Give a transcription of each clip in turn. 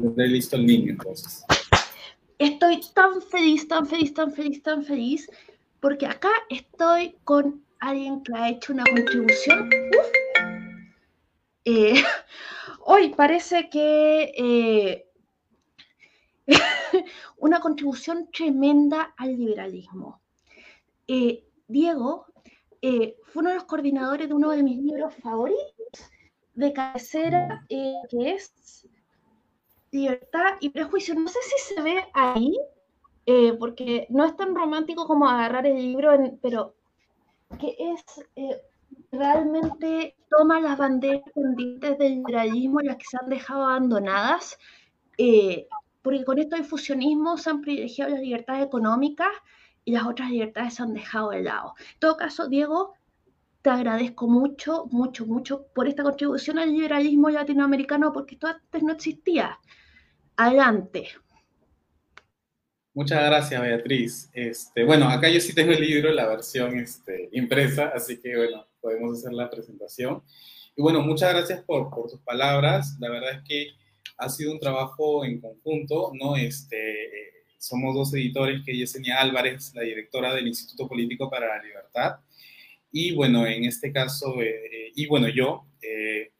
tendré listo el link entonces. Estoy tan feliz, tan feliz, tan feliz, tan feliz, porque acá estoy con alguien que ha hecho una contribución. Eh, hoy parece que eh, una contribución tremenda al liberalismo. Eh, Diego fue uno de los coordinadores de uno de mis libros favoritos de cabecera, que es Libertad y Prejuicio. No sé si se ve ahí, porque no es tan romántico como agarrar el libro, pero que es eh, realmente toma las banderas pendientes del liberalismo, las que se han dejado abandonadas, eh, porque con esto del fusionismo se han privilegiado las libertades económicas y las otras libertades se han dejado de lado. En todo caso, Diego, te agradezco mucho, mucho, mucho por esta contribución al liberalismo latinoamericano, porque esto antes no existía. Adelante. Muchas gracias, Beatriz. Este, bueno, acá yo sí tengo el libro, la versión este, impresa, así que bueno, podemos hacer la presentación. Y bueno, muchas gracias por, tus palabras. La verdad es que ha sido un trabajo en conjunto, ¿no? Este, somos dos editores, que Yesenia Álvarez, la directora del Instituto Político para la Libertad, y bueno, en este caso, eh, eh, y bueno, yo, eh,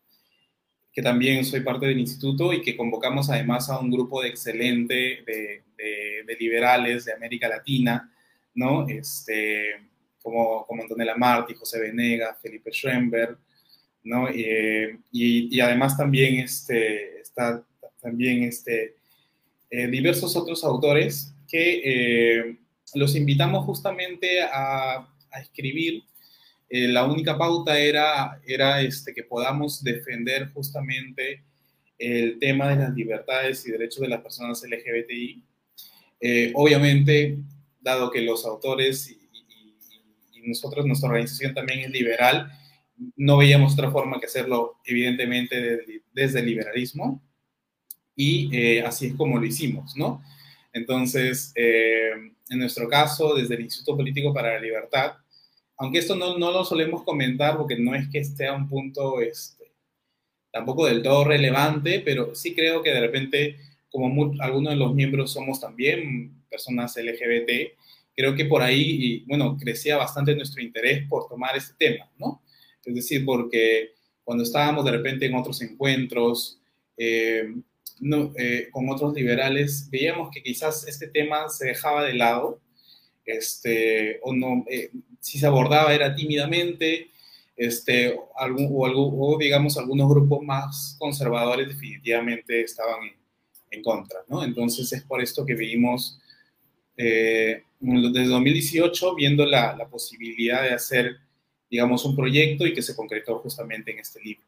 que también soy parte del instituto y que convocamos además a un grupo de excelente de, liberales de América Latina, ¿no? Este, como, como Antonella Martí, José Venega, Felipe Schoenberg, ¿no? y, y, además también este, está también este, eh, diversos otros autores que eh, los invitamos justamente a, a escribir eh, la única pauta era, era este, que podamos defender justamente el tema de las libertades y derechos de las personas LGBTI. Eh, obviamente, dado que los autores y, nosotros, nuestra organización también es liberal, no veíamos otra forma que hacerlo, evidentemente, desde, el liberalismo. Y eh, así es como lo hicimos, ¿no? Entonces, en nuestro caso, desde el Instituto Político para la Libertad, aunque esto no, no, lo solemos comentar porque no es que esté a un punto este, tampoco del todo relevante, pero sí creo que de repente, como algunos de los miembros somos también personas LGBT, creo que por ahí, bueno, crecía bastante nuestro interés por tomar este tema, ¿no? Es decir, porque cuando estábamos de repente en otros encuentros, eh, eh, con otros liberales, veíamos que quizás este tema se dejaba de lado este, o, no, eh, si se abordaba era tímidamente, este, algún, o, algo, o, digamos algunos grupos más conservadores definitivamente estaban en, en, contra, ¿no? Entonces es por esto que vimos eh, desde 2018 viendo la, la, posibilidad de hacer, digamos, un proyecto y que se concretó justamente en este libro.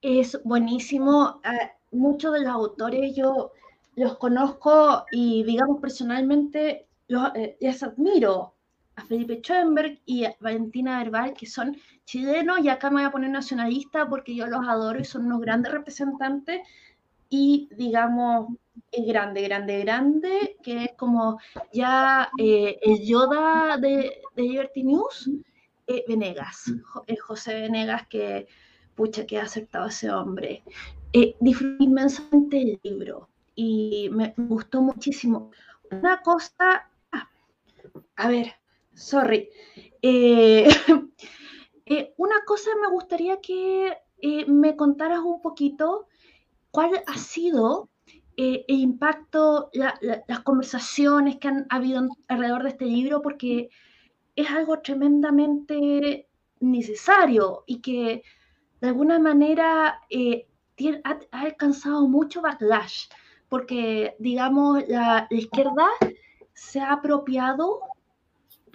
Es buenísimo. Uh, muchos de los autores yo los conozco y, digamos, personalmente los, eh, les admiro a Felipe Schoenberg y a Valentina Verbal, que son chilenos, y acá me voy a poner nacionalista porque yo los adoro y son unos grandes representantes, y digamos, es grande, grande, grande, que es como ya eh, el Yoda de, de Liberty News, eh, Venegas, José Venegas, que pucha, que ha aceptado ese hombre. disfruté inmensamente el libro y me gustó muchísimo. Una cosa, a ver, sorry. Eh, eh, una cosa me gustaría que eh, me contaras un poquito cuál ha sido el impacto, las conversaciones que han habido alrededor de este libro, porque es algo tremendamente necesario y que de alguna manera ha, alcanzado mucho backlash porque, digamos, la, izquierda se ha apropiado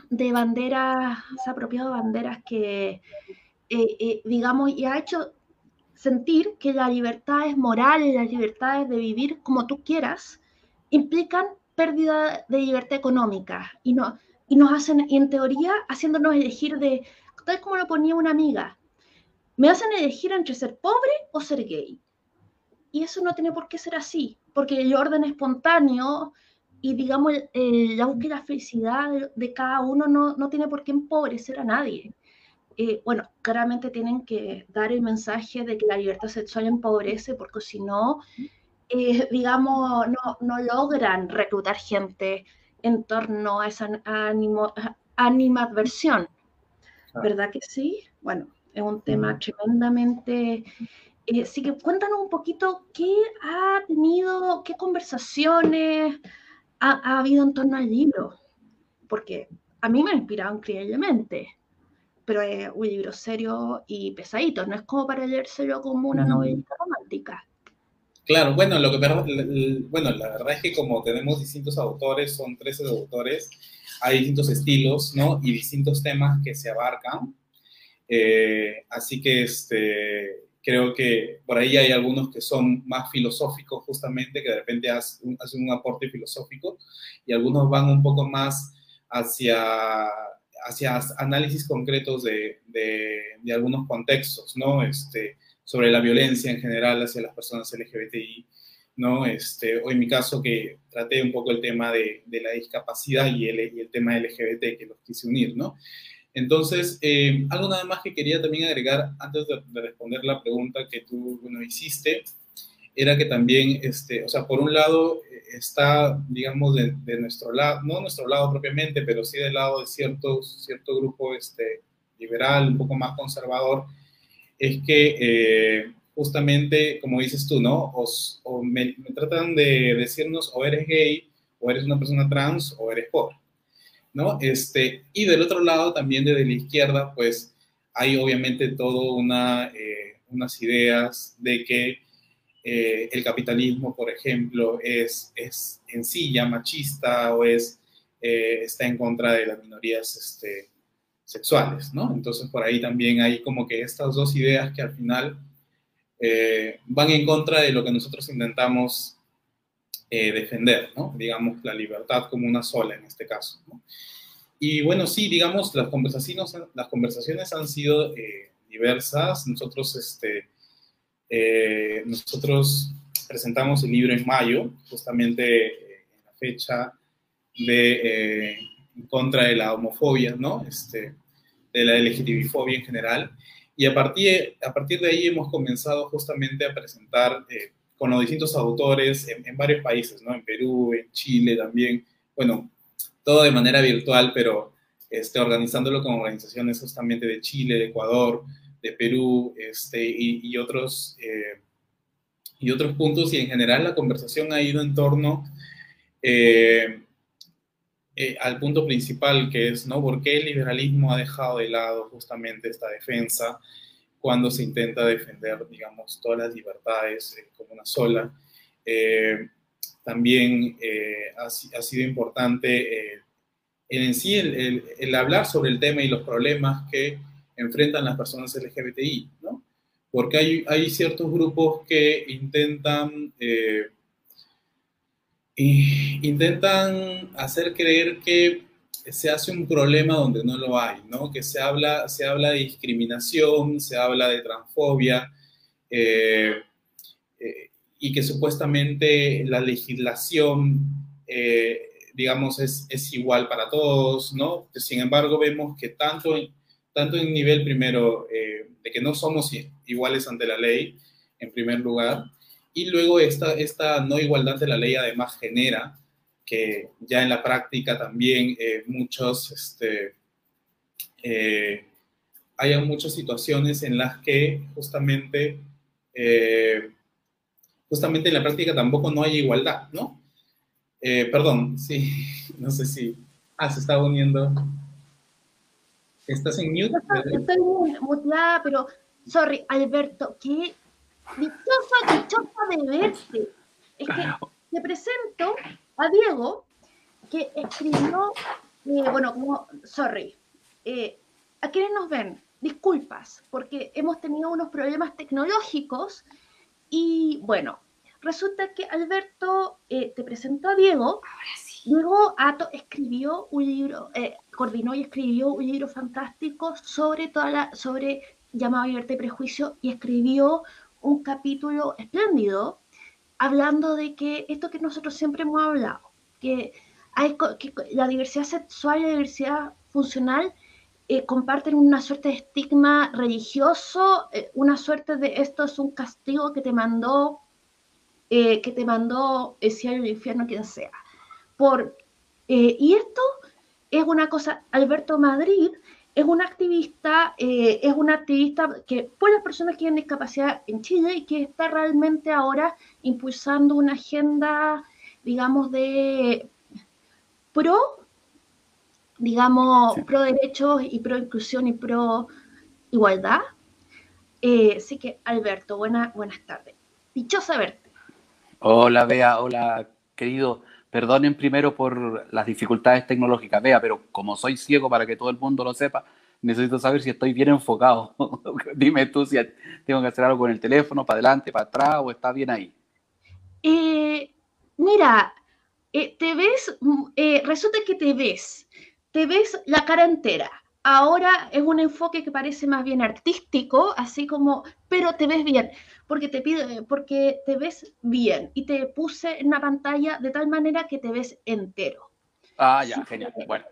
de banderas, se ha apropiado de banderas que, eh, eh, digamos, y ha hecho sentir que la libertad es moral y las libertades de vivir como tú quieras implican pérdida de libertad económica y, no, y nos hacen, y en teoría, haciéndonos elegir de, tal como lo ponía una amiga, me hacen elegir entre ser pobre o ser gay. Y eso no tiene por qué ser así porque el orden espontáneo y digamos la búsqueda de la felicidad de, cada uno no, no, tiene por qué empobrecer a nadie. eh, bueno, claramente tienen que dar el mensaje de que la libertad sexual empobrece, porque si no, eh, digamos, no, no, logran reclutar gente en torno a esa ánimo, animadversión. ¿Verdad que sí? Bueno, es un tema tremendamente... Eh, así que cuéntanos un poquito qué ha tenido, qué conversaciones ha, ha habido en torno al libro, porque a mí me ha inspirado increíblemente pero es un libro serio y pesadito, no es como para leérselo como una novela romántica. Claro, bueno, lo que bueno, la verdad es que como tenemos distintos autores, son 13 autores, hay distintos estilos, ¿no? Y distintos temas que se abarcan. Eh, así que este, creo que por ahí hay algunos que son más filosóficos justamente, que de repente hacen un aporte filosófico, y algunos van un poco más hacia hacia análisis concretos de, de, algunos contextos, ¿no? Este, sobre la violencia en general hacia las personas LGBTI, ¿no? Este, o en mi caso que traté un poco el tema de, de la discapacidad y el, y el, tema LGBT que los quise unir, ¿no? Entonces, eh, algo nada más que quería también agregar antes de, de responder la pregunta que tú bueno, hiciste, era que también, este, o sea, por un lado está, digamos, de, nuestro lado, no nuestro lado propiamente, pero sí del lado de cierto, cierto grupo este, liberal, un poco más conservador, es que eh, justamente, como dices tú, ¿no? o me, tratan de decirnos o eres gay, o eres una persona trans, o eres pobre, ¿no? Este, y del otro lado, también desde la izquierda, pues hay obviamente todo una, eh, unas ideas de que eh, el capitalismo, por ejemplo, es, es en sí machista o es, eh, está en contra de las minorías este, sexuales, ¿no? Entonces por ahí también hay como que estas dos ideas que al final van en contra de lo que nosotros intentamos defender, ¿no? Digamos, la libertad como una sola en este caso. Y bueno, sí, digamos, las conversaciones, han sido diversas. Nosotros, este, eh, nosotros presentamos el libro en mayo, justamente eh, en la fecha de eh, en contra de la homofobia, ¿no? Este, de la LGTBI-fobia en general. Y a partir de ahí hemos comenzado justamente a presentar con los distintos autores en, varios países, ¿no? En Perú, en Chile también. Bueno, todo de manera virtual, pero este, organizándolo con organizaciones justamente de Chile, de Ecuador, de Perú este, y, otros, eh, y otros puntos. Y en general la conversación ha ido en torno eh, eh, al punto principal, que es, ¿no? ¿Por qué el liberalismo ha dejado de lado justamente esta defensa cuando se intenta defender, digamos, todas las libertades como una sola? también ha, ha, sido importante en sí el, el, hablar sobre el tema y los problemas que enfrentan las personas LGBTI, ¿no? Porque hay, hay ciertos grupos que intentan, eh, intentan hacer creer que se hace un problema donde no lo hay, ¿no? Que se habla, se habla de discriminación, se habla de transfobia, eh, eh, y que supuestamente la legislación, digamos, es, es, igual para todos, ¿no? Sin embargo, vemos que tanto tanto en nivel primero eh, de que no somos iguales ante la ley, en primer lugar, y luego esta, esta no igualdad de la ley además genera que ya en la práctica también eh, muchos, este, eh, haya muchas situaciones en las que justamente, justamente en la práctica tampoco no hay igualdad, ¿no? perdón, sí, no sé si... Ah, se está uniendo. ¿Estás en mute? Estoy muteada, pero, sorry, Alberto, qué dichosa, dichosa de verte. Es que te presento a Diego, que escribió, eh, bueno, como, sorry, eh, a quienes nos ven, disculpas, porque hemos tenido unos problemas tecnológicos y, bueno, resulta que Alberto eh, te presentó a Diego. Ahora sí. Diego Ato escribió un libro, coordinó y escribió un libro fantástico sobre toda la, sobre llamado Libertad y Prejuicio y escribió un capítulo espléndido hablando de que esto que nosotros siempre hemos hablado, que, hay, que la diversidad sexual y la diversidad funcional eh, comparten una suerte de estigma religioso, eh, una suerte de esto es un castigo que te mandó, que te mandó el cielo el infierno, quien sea. Por, y esto es una cosa, Alberto Madrid es un activista, es un activista que por las personas que tienen discapacidad en Chile y que está realmente ahora impulsando una agenda, digamos, de pro digamos, pro derechos y pro inclusión y pro igualdad. Eh, así que, Alberto, buena, buenas tardes. Dichosa verte. Hola, Bea, hola, querido. Perdonen primero por las dificultades tecnológicas, Bea, pero como soy ciego para que todo el mundo lo sepa, necesito saber si estoy bien enfocado. Dime tú si tengo que hacer algo con el teléfono, para adelante, para atrás, o está bien ahí. Eh, mira, eh, te ves, mm, resulta que te ves te ves la cara entera. Ahora es un enfoque que parece más bien artístico, así como, pero te ves bien, porque te pide, porque te ves bien y te puse en una pantalla de tal manera que te ves entero. Ah, ya, genial. Bueno.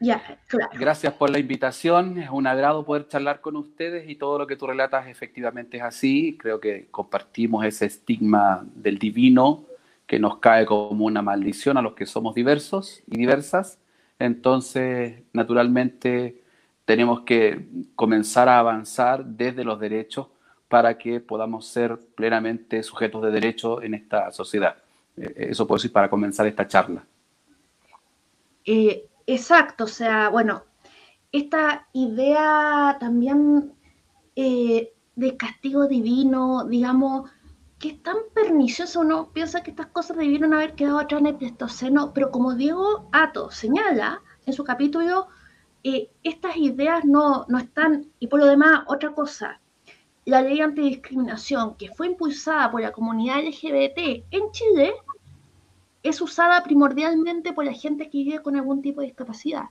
Ya, claro. Gracias por la invitación. Es un agrado poder charlar con ustedes y todo lo que tú relatas efectivamente es así. Creo que compartimos ese estigma del divino que nos cae como una maldición a los que somos diversos y diversas entonces, naturalmente, tenemos que comenzar a avanzar desde los derechos para que podamos ser plenamente sujetos de derecho en esta sociedad. Eh, eso puedo decir para comenzar esta charla. Eh, exacto, o sea, bueno, esta idea también eh, de castigo divino, digamos, que es tan pernicioso, uno piensa que estas cosas debieron haber quedado atrás en el Pleistoceno, pero como Diego Ato señala en su capítulo, eh, estas ideas no, no están, y por lo demás, otra cosa, la ley antidiscriminación que fue impulsada por la comunidad LGBT en Chile es usada primordialmente por la gente que vive con algún tipo de discapacidad.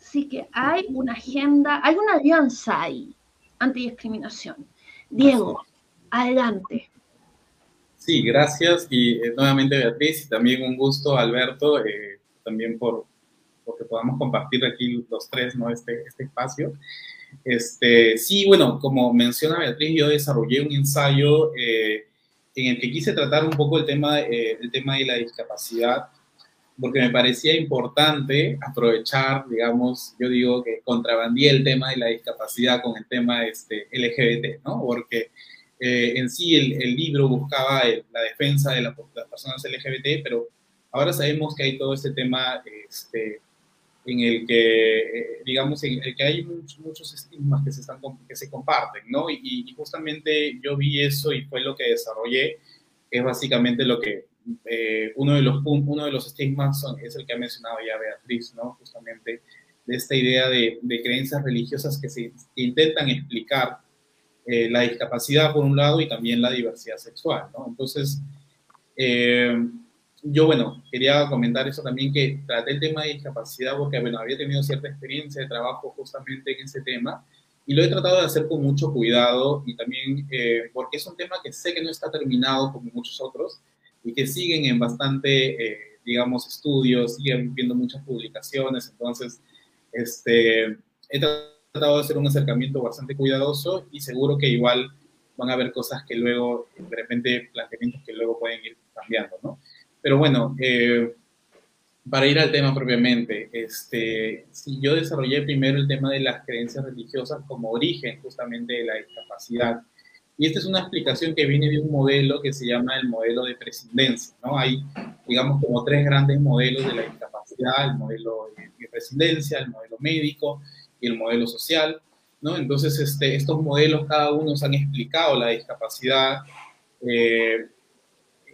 Así que hay una agenda, hay una alianza ahí, antidiscriminación. Diego, adelante. Sí, gracias y eh, nuevamente Beatriz y también un gusto Alberto, eh, también por, que podamos compartir aquí los tres, ¿no? Este, este espacio. Este, sí, bueno, como menciona Beatriz, yo desarrollé un ensayo eh, en el que quise tratar un poco el tema, el tema de la discapacidad, porque me parecía importante aprovechar, digamos, yo digo que contrabandía el tema de la discapacidad con el tema este, LGBT, ¿no? Porque eh, en sí el, libro buscaba la defensa de las personas LGBT, pero ahora sabemos que hay todo este tema este, en el que, eh, digamos, en el que hay muchos, estigmas que se, están, que se comparten, ¿no? Y, justamente yo vi eso y fue lo que desarrollé, es básicamente lo que, eh, uno, de los, uno de los estigmas es el que ha mencionado ya Beatriz, ¿no? Justamente de esta idea de, de creencias religiosas que se que intentan explicar eh, la discapacidad por un lado y también la diversidad sexual, ¿no? Entonces, eh, yo, bueno, quería comentar eso también, que traté el tema de discapacidad porque, bueno, había tenido cierta experiencia de trabajo justamente en ese tema y lo he tratado de hacer con mucho cuidado y también eh, porque es un tema que sé que no está terminado como muchos otros y que siguen en bastante, digamos, estudios, siguen viendo muchas publicaciones, entonces, este, he tratado de hacer un acercamiento bastante cuidadoso y seguro que igual van a haber cosas que luego, de repente, planteamientos que luego pueden ir cambiando, ¿no? Pero bueno, eh, para ir al tema propiamente, este, si yo desarrollé primero el tema de las creencias religiosas como origen justamente de la discapacidad. Y esta es una explicación que viene de un modelo que se llama el modelo de prescindencia, ¿no? Hay, digamos, como tres grandes modelos de la discapacidad, el modelo de prescindencia, el modelo médico y el modelo social, ¿no? Entonces, este, estos modelos cada uno han explicado la discapacidad eh,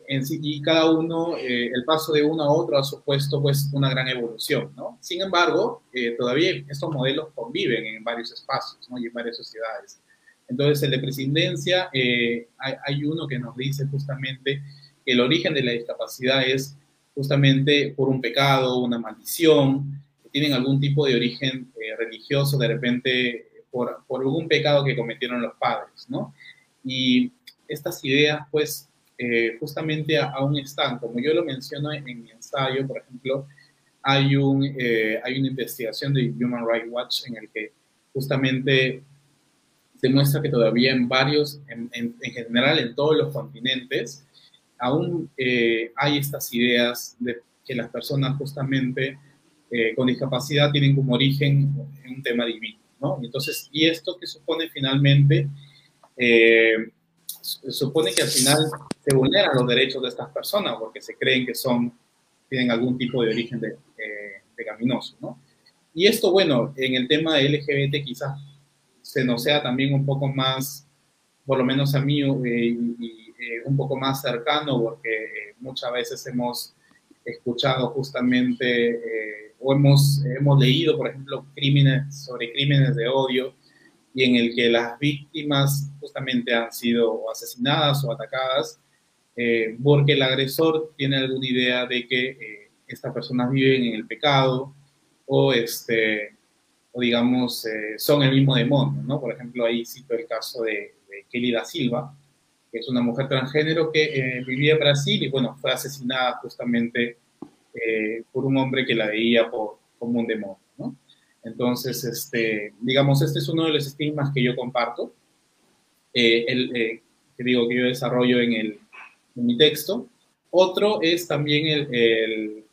en sí, y cada uno, eh, el paso de uno a otro ha supuesto pues una gran evolución, ¿no? Sin embargo, eh, todavía estos modelos conviven en varios espacios, ¿no? Y en varias sociedades. Entonces, el de presidencia, hay, hay uno que nos dice justamente que el origen de la discapacidad es justamente por un pecado, una maldición, tienen algún tipo de origen eh, religioso, de repente por, por, algún pecado que cometieron los padres, ¿no? Y estas ideas, pues, eh, justamente aún están, como yo lo menciono en, mi ensayo, por ejemplo, hay, un, eh, hay una investigación de Human Rights Watch en el que justamente se muestra que todavía en varios, en, general en todos los continentes, aún eh, hay estas ideas de que las personas justamente con discapacidad tienen como origen un tema divino, ¿no? Entonces, y esto que supone finalmente, supone que al final se vulneran los derechos de estas personas porque se creen que son, tienen algún tipo de origen de, pecaminoso, ¿no? Y esto, bueno, en el tema de LGBT quizás se nos sea también un poco más, por lo menos a mí, eh, un poco más cercano, porque muchas veces hemos escuchado justamente eh, o hemos, hemos leído, por ejemplo, crímenes sobre crímenes de odio y en el que las víctimas justamente han sido asesinadas o atacadas eh, porque el agresor tiene alguna idea de que eh, estas personas viven en el pecado o, este, o digamos, son el mismo demonio, ¿no? Por ejemplo, ahí cito el caso de, de Kelly da Silva, que es una mujer transgénero que eh, vivía en Brasil y bueno, fue asesinada justamente eh, por un hombre que la veía por, como un demonio. Entonces, este, digamos, este es uno de los estigmas que yo comparto, eh, el, que digo que yo desarrollo en, el, en mi texto. Otro es también el, el,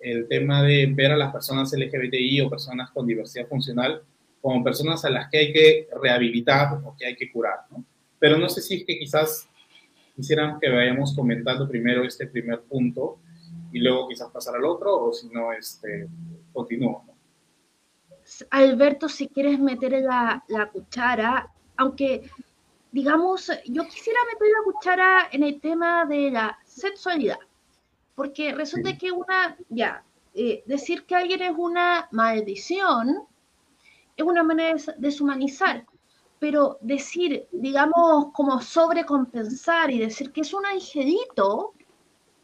el tema de ver a las personas LGBTI o personas con diversidad funcional como personas a las que hay que rehabilitar o que hay que curar, ¿no? pero no sé si es que quizás quisieran que vayamos comentando primero este primer punto y luego quizás pasar al otro, o si no, este, continúo. Alberto, si quieres meter la, la cuchara, aunque digamos, yo quisiera meter la cuchara en el tema de la sexualidad, porque resulta que una, ya, eh, decir que alguien es una maldición es una manera de deshumanizar pero decir, digamos, como sobrecompensar y decir que es un angelito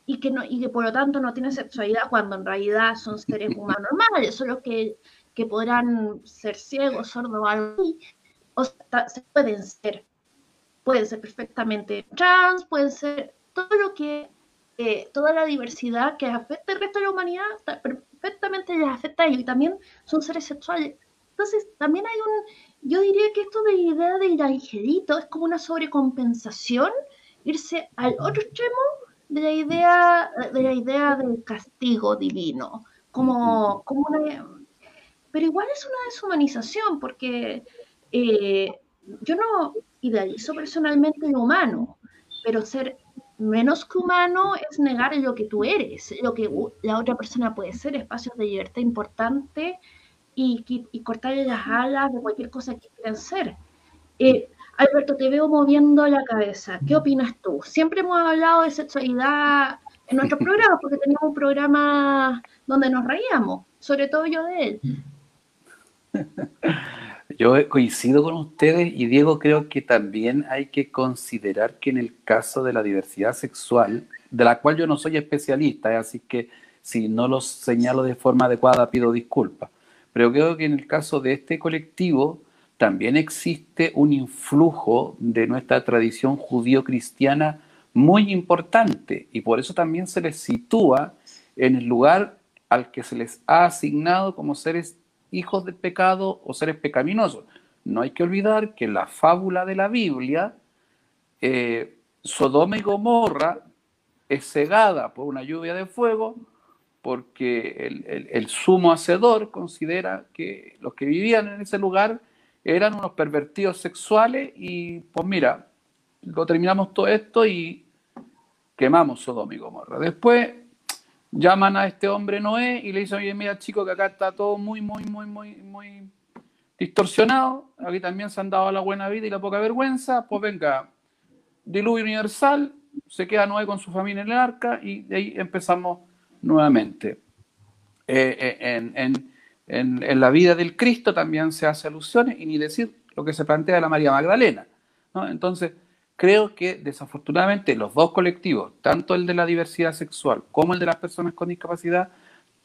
y que, no, y que por lo tanto no tiene sexualidad cuando en realidad son seres humanos normales, solo que, que podrán ser ciegos, sordos o o se pueden ser, pueden ser perfectamente trans, pueden ser todo lo que, eh, toda la diversidad que afecta al resto de la humanidad, perfectamente les afecta a ellos y también son seres sexuales. Entonces, también hay un, yo diría que esto de la idea del angelito es como una sobrecompensación, irse al otro extremo de la idea, de la idea del castigo divino, como, como una, pero igual es una deshumanización, porque eh, yo no idealizo personalmente lo humano, pero ser menos que humano es negar lo que tú eres, lo que la otra persona puede ser, espacios de libertad importantes y, cortarle las alas de cualquier cosa que quieran ser. Eh, Alberto, te veo moviendo la cabeza. ¿Qué opinas tú? Siempre hemos hablado de sexualidad en nuestro programa, porque teníamos un programa donde nos reíamos, sobre todo yo de él. Yo coincido con ustedes y Diego creo que también hay que considerar que en el caso de la diversidad sexual, de la cual yo no soy especialista, así que si no lo señalo de forma adecuada pido disculpas, pero creo que en el caso de este colectivo también existe un influjo de nuestra tradición judío-cristiana muy importante y por eso también se les sitúa en el lugar al que se les ha asignado como seres hijos del pecado o seres pecaminosos. No hay que olvidar que la fábula de la Biblia, eh, Sodoma y Gomorra es cegada por una lluvia de fuego porque el, sumo hacedor considera que los que vivían en ese lugar eran unos pervertidos sexuales y pues mira, lo terminamos todo esto y quemamos Sodoma y Gomorra. Después llaman a este hombre Noé y le dicen, oye, mira chico, que acá está todo muy, muy, muy, muy, muy distorsionado, aquí también se han dado la buena vida y la poca vergüenza, pues venga, diluvio universal, se queda Noé con su familia en el arca y de ahí empezamos nuevamente. Eh, eh, en, la vida del Cristo también se hace alusiones y ni decir lo que se plantea la María Magdalena. Entonces, creo que desafortunadamente los dos colectivos, tanto el de la diversidad sexual como el de las personas con discapacidad,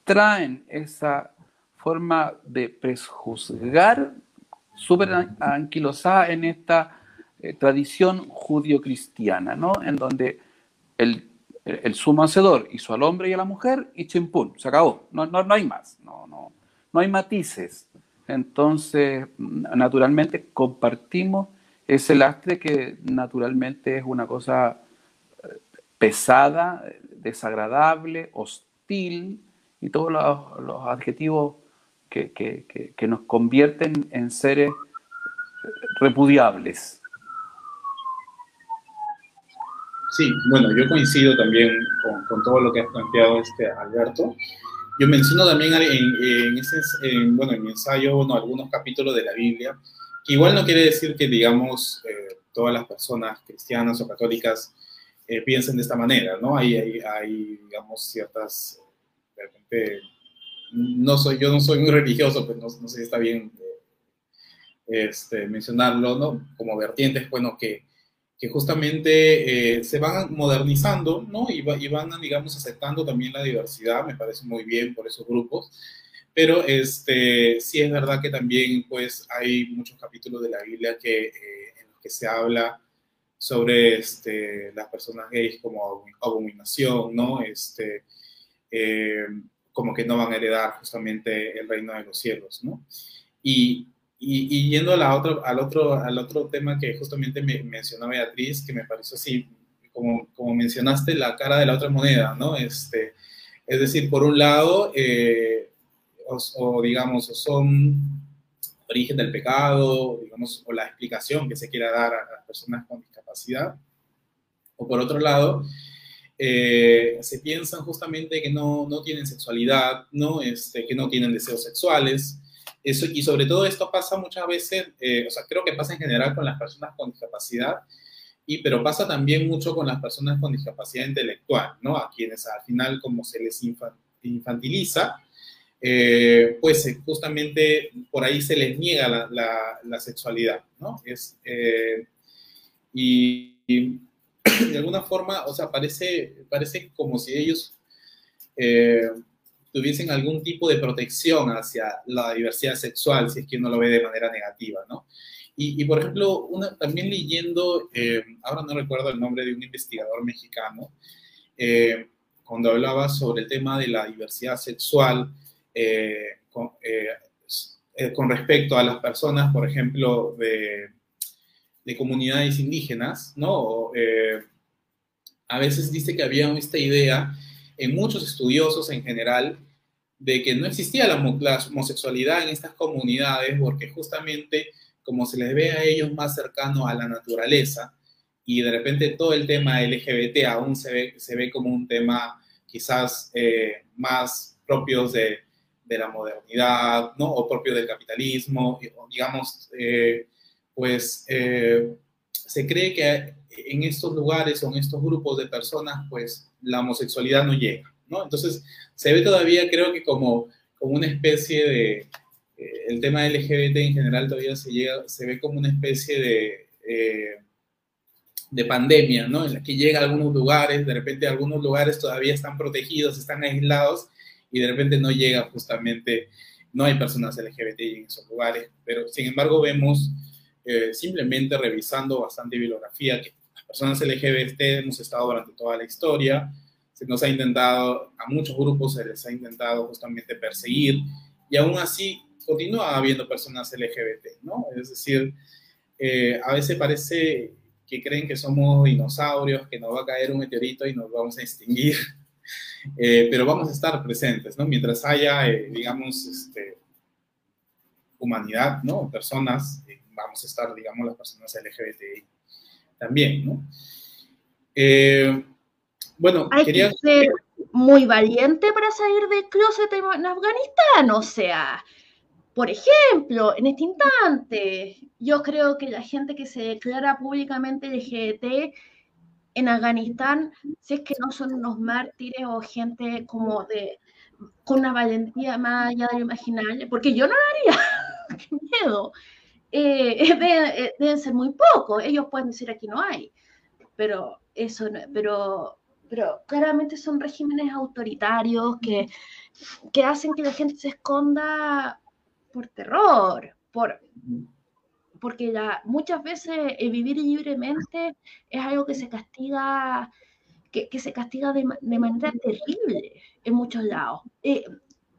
traen esa forma de prejuzgar súper anquilosada en esta eh, tradición judio-cristiana, ¿no? En donde el sumo hacedor hizo al hombre y a la mujer y chimpún, se acabó. No, no, no hay más, no, no, no hay matices. entonces naturalmente compartimos ese lastre que naturalmente es una cosa eh, pesada, desagradable, hostil y todos los, adjetivos que, que, nos convierten en seres repudiables. Sí, bueno, yo coincido también con, con todo lo que has planteado este Alberto. Yo menciono también en, ese, bueno, en mi ensayo bueno, algunos capítulos de la Biblia, que igual no quiere decir que, digamos, eh, todas las personas cristianas o católicas eh, piensen de esta manera, ¿no? Hay, hay, hay, digamos, ciertas, de repente, no soy, yo no soy muy religioso, pero no, no sé si está bien eh, este, mencionarlo, ¿no? Como vertientes, bueno, que que justamente eh, se van modernizando, ¿no? Y, y, van, digamos, aceptando también la diversidad, me parece muy bien por esos grupos, pero este, sí es verdad que también, pues, hay muchos capítulos de la Biblia que, eh, en los que se habla sobre este, las personas gays como abominación, ¿no? Este, eh, como que no van a heredar justamente el reino de los cielos, ¿no? Y, y, yendo a la otra, al, otro, al otro tema que justamente me mencionó Beatriz, que me pareció así, como, como mencionaste, la cara de la otra moneda, ¿no? Este, es decir, por un lado, eh, o, digamos, o son origen del pecado, digamos, o la explicación que se quiera dar a las personas con discapacidad, o por otro lado, eh, se piensan justamente que no, no tienen sexualidad, ¿no? Este, que no tienen deseos sexuales, eso, y sobre todo esto pasa muchas veces, eh, o sea, creo que pasa en general con las personas con discapacidad, y, pero pasa también mucho con las personas con discapacidad intelectual, ¿no? A quienes al final, como se les infantiliza, eh, pues eh, justamente por ahí se les niega la, sexualidad, ¿no? Es, y, y, de alguna forma, o sea, parece, parece como si ellos tuviesen algún tipo de protección hacia la diversidad sexual, si es que uno lo ve de manera negativa, ¿no? Y, por ejemplo, una, también leyendo, eh, ahora no recuerdo el nombre de un investigador mexicano, eh, cuando hablaba sobre el tema de la diversidad sexual eh, con, con, respecto a las personas, por ejemplo, de, de comunidades indígenas, ¿no? a veces dice que había esta idea en muchos estudiosos en general de que no existía la, homosexualidad en estas comunidades porque justamente como se les ve a ellos más cercano a la naturaleza y de repente todo el tema LGBT aún se ve, como un tema quizás eh, más propios de, de, la modernidad, ¿no? O propio del capitalismo, digamos, eh, pues eh, se cree que en estos lugares o en estos grupos de personas, pues la homosexualidad no llega, ¿no? Entonces, se ve todavía, creo que como, como una especie de, eh, el tema LGBT en general todavía se, llega, se ve como una especie de, de pandemia, ¿no? En la que llega a algunos lugares, de repente algunos lugares todavía están protegidos, están aislados, y de repente no llega justamente, no hay personas LGBT en esos lugares, pero sin embargo vemos, eh, simplemente revisando bastante bibliografía, que personas LGBT hemos estado durante toda la historia, se nos ha intentado, a muchos grupos se les ha intentado justamente perseguir y aún así continúa habiendo personas LGBT, ¿no? Es decir, eh, a veces parece que creen que somos dinosaurios, que nos va a caer un meteorito y nos vamos a extinguir, eh, pero vamos a estar presentes, ¿no? Mientras haya, eh, digamos, este, humanidad, ¿no? Personas, vamos a estar, digamos, las personas LGBTI también, ¿no? Eh, bueno, Hay quería... que ser muy valiente para salir del closet en Afganistán, o sea, por ejemplo, en este instante, yo creo que la gente que se declara públicamente LGBT en Afganistán, si es que no son unos mártires o gente como de con una valentía más allá de lo imaginable, porque yo no lo haría, qué miedo. Eh, eh, deben, ser muy pocos. Ellos pueden decir aquí no hay, pero eso, pero, pero claramente son regímenes autoritarios que, que hacen que la gente se esconda por terror, por, porque la, muchas veces el vivir libremente es algo que se castiga, que, se castiga de, manera terrible en muchos lados, eh,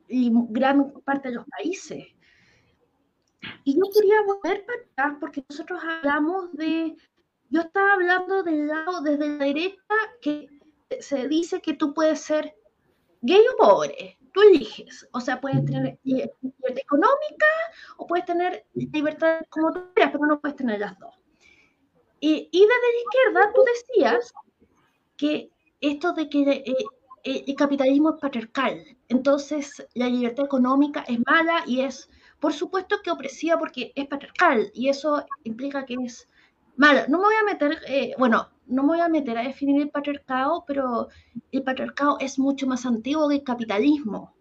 y gran parte de los países. Y yo quería volver para atrás porque nosotros hablamos de, yo estaba hablando del lado desde la derecha que se dice que tú puedes ser gay o pobre, tú eliges, o sea, puedes tener libertad económica o puedes tener libertad como tú quieras, pero no puedes tener las dos. Y, y desde la izquierda tú decías que esto de que eh, eh, el capitalismo es patriarcal, entonces la libertad económica es mala y es, por supuesto que opresiva porque es patriarcal y eso implica que es mala. No me voy a meter, eh, bueno, no me voy a meter a definir el patriarcado, pero el patriarcado es mucho más antiguo que el capitalismo.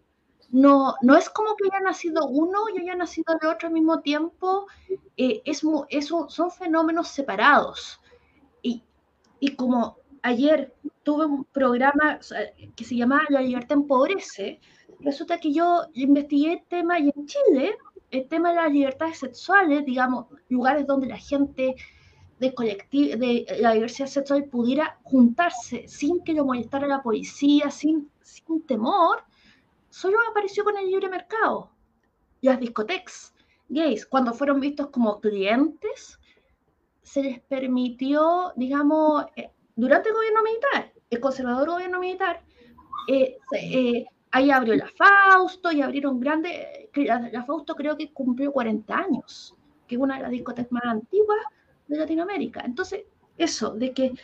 No, no es como que haya nacido uno y haya nacido el otro al mismo tiempo, eh, es, son fenómenos separados. Y, y, como ayer tuve un programa que se llama La libertad empobrece, resulta que yo investigué el tema y en Chile, el tema de las libertades sexuales, digamos, lugares donde la gente de, de la diversidad sexual pudiera juntarse sin que lo molestara la policía, sin, sin temor, solo apareció con el libre mercado. Las discotecas gays, cuando fueron vistos como clientes, se les permitió, digamos, eh, durante el gobierno militar, el conservador gobierno militar, eh, eh, ahí abrió la Fausto y abrieron grande, la, la, Fausto creo que cumplió 40 años, que es una de las discotecas más antiguas de Latinoamérica. Entonces, eso, de que,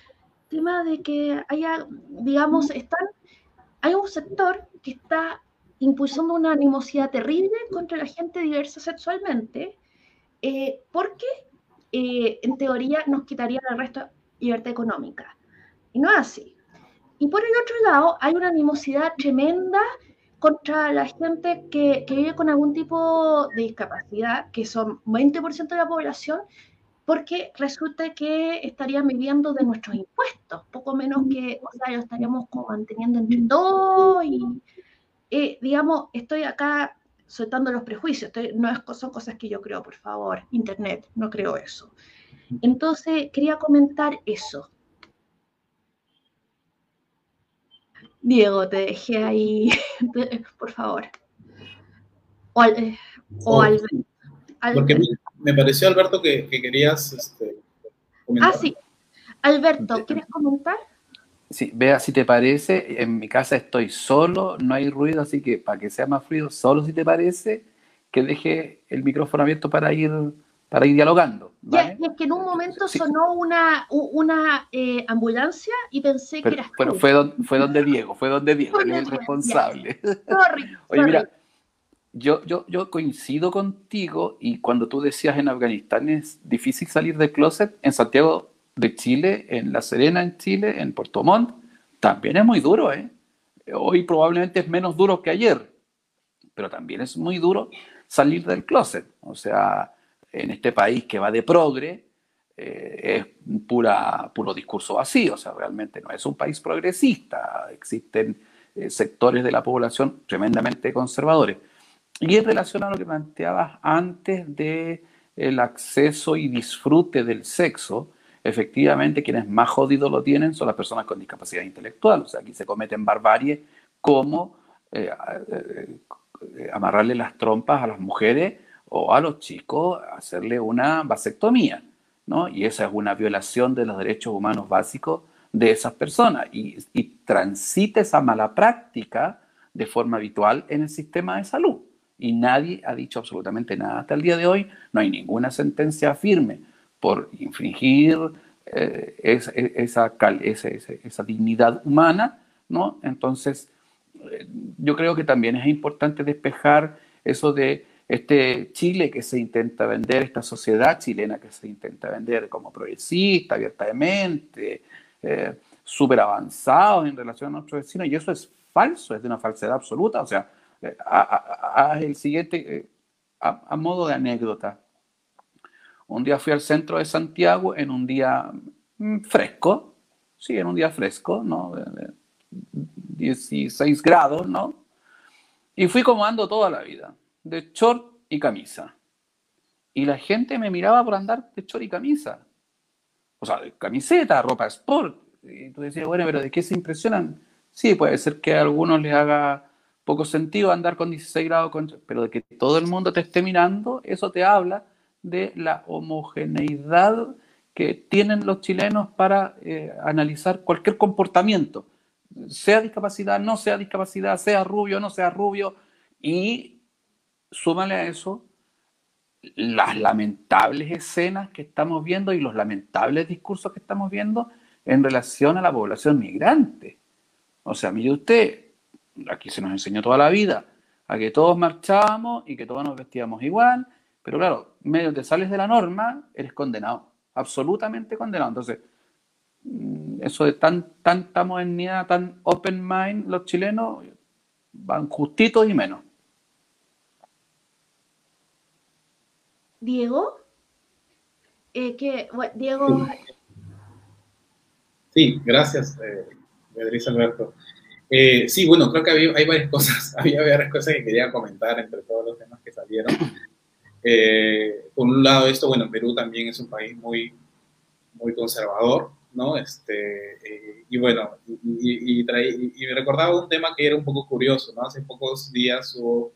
tema de que haya, digamos, están, hay un sector que está impulsando una animosidad terrible contra la gente diversa sexualmente, eh, porque eh, en teoría nos quitarían el resto de libertad económica. Y no es así. Y por el otro lado, hay una animosidad tremenda contra la gente que, que vive con algún tipo de discapacidad, que son 20% de la población, porque resulta que estarían viviendo de nuestros impuestos, poco menos que, o sea, lo estaríamos como manteniendo entre todos y, eh, digamos, estoy acá soltando los prejuicios, no es, son cosas que yo creo, por favor, Internet, no creo eso. Entonces, quería comentar eso. Diego, te dejé ahí, por favor. O, al, o al, Porque me pareció, Alberto, que, querías este, comentar. Ah, sí. Alberto, ¿quieres comentar? Sí, vea si te parece, en mi casa estoy solo, no hay ruido, así que para que sea más fluido, solo si te parece, que deje el micrófono abierto para ir, para ir dialogando. ¿vale? es que en un momento sonó una, una eh, ambulancia y pensé que eras Pero fue, fue donde Diego, fue donde Diego, es el responsable. Sorry, Oye, mira, yo, yo, yo coincido contigo y cuando tú decías en Afganistán es difícil salir del closet, en Santiago de Chile, en La Serena en Chile, en Puerto Montt, también es muy duro. ¿eh? Hoy probablemente es menos duro que ayer, pero también es muy duro salir del closet. O sea, en este país que va de progre, eh, es pura, puro discurso vacío, o sea, realmente no es un país progresista, existen eh, sectores de la población tremendamente conservadores. Y en relación a lo que planteabas antes de acceso y disfrute del sexo, efectivamente quienes más jodido lo tienen son las personas con discapacidad intelectual. O sea, aquí se cometen barbaries como eh, eh, amarrarle las trompas a las mujeres o a los chicos, hacerle una vasectomía. ¿no? Y esa es una violación de los derechos humanos básicos de esas personas. Y transita esa mala práctica de forma habitual en el sistema de salud y nadie ha dicho absolutamente nada. Hasta el día de hoy no hay ninguna sentencia firme por infringir eh, esa, esa, dignidad humana, ¿no? Entonces, eh, yo creo que también es importante despejar eso de este Chile que se intenta vender, esta sociedad chilena que se intenta vender como progresista, abierta de mente, eh, súper avanzados en relación a nuestros vecinos, y eso es falso, es de una falsedad absoluta, o sea, a, el siguiente, eh, a, modo de anécdota. Un día fui al centro de Santiago en un día mm, fresco, sí, en un día fresco, ¿no? 16 grados, ¿no? Y fui como ando toda la vida, de short y camisa. Y la gente me miraba por andar de short y camisa. O sea, de camiseta, ropa sport. Y tú decías, bueno, pero ¿de qué se impresionan? Sí, puede ser que a algunos les haga poco sentido andar con 16 grados, pero de que todo el mundo te esté mirando, eso te habla de la homogeneidad que tienen los chilenos para eh, analizar cualquier comportamiento, sea discapacidad, no sea discapacidad, sea rubio, no sea rubio, y súmale a eso las lamentables escenas que estamos viendo y los lamentables discursos que estamos viendo en relación a la población migrante. O sea, mire usted, aquí se nos enseñó toda la vida a que todos marchábamos y que todos nos vestíamos igual, pero claro, medio te sales de la norma, eres condenado, absolutamente condenado. Entonces, mm, eso de tan, tanta modernidad, tan open mind, los chilenos van justitos y menos. Diego, eh, que, Diego. Sí, gracias, eh, Beatriz Alberto. Eh, sí, bueno, creo que había, hay varias cosas, había varias cosas que quería comentar entre todos los temas que salieron. Eh, por un lado, esto, bueno, Perú también es un país muy, muy conservador, ¿no? Este, eh, y bueno, y, y, recordaba un tema que era un poco curioso, ¿no? Hace pocos días hubo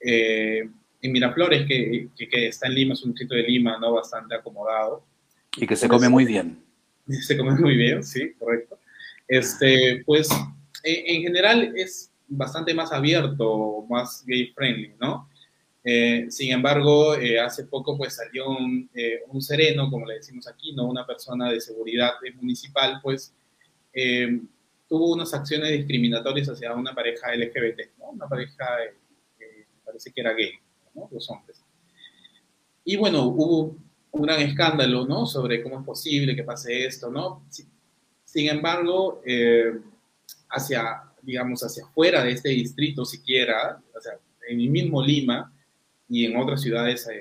eh, en Miraflores, que, que, está en Lima, es un distrito de Lima, ¿no? Bastante acomodado. Y que se come muy bien. Se come muy bien, sí, correcto. Este, pues, en general es bastante más abierto, más gay friendly, ¿no? Eh, sin embargo, eh, hace poco pues salió un, eh, un, sereno, como le decimos aquí, ¿no? Una persona de seguridad municipal, pues tuvo unas acciones discriminatorias hacia una pareja LGBT, ¿no? Una pareja que parece que era gay, ¿no? Los hombres. Y bueno, hubo un gran escándalo, ¿no? Sobre cómo es posible que pase esto, ¿no? Sin embargo, hacia, digamos, hacia afuera de este distrito siquiera, o sea, en el mismo Lima, y en otras ciudades hay,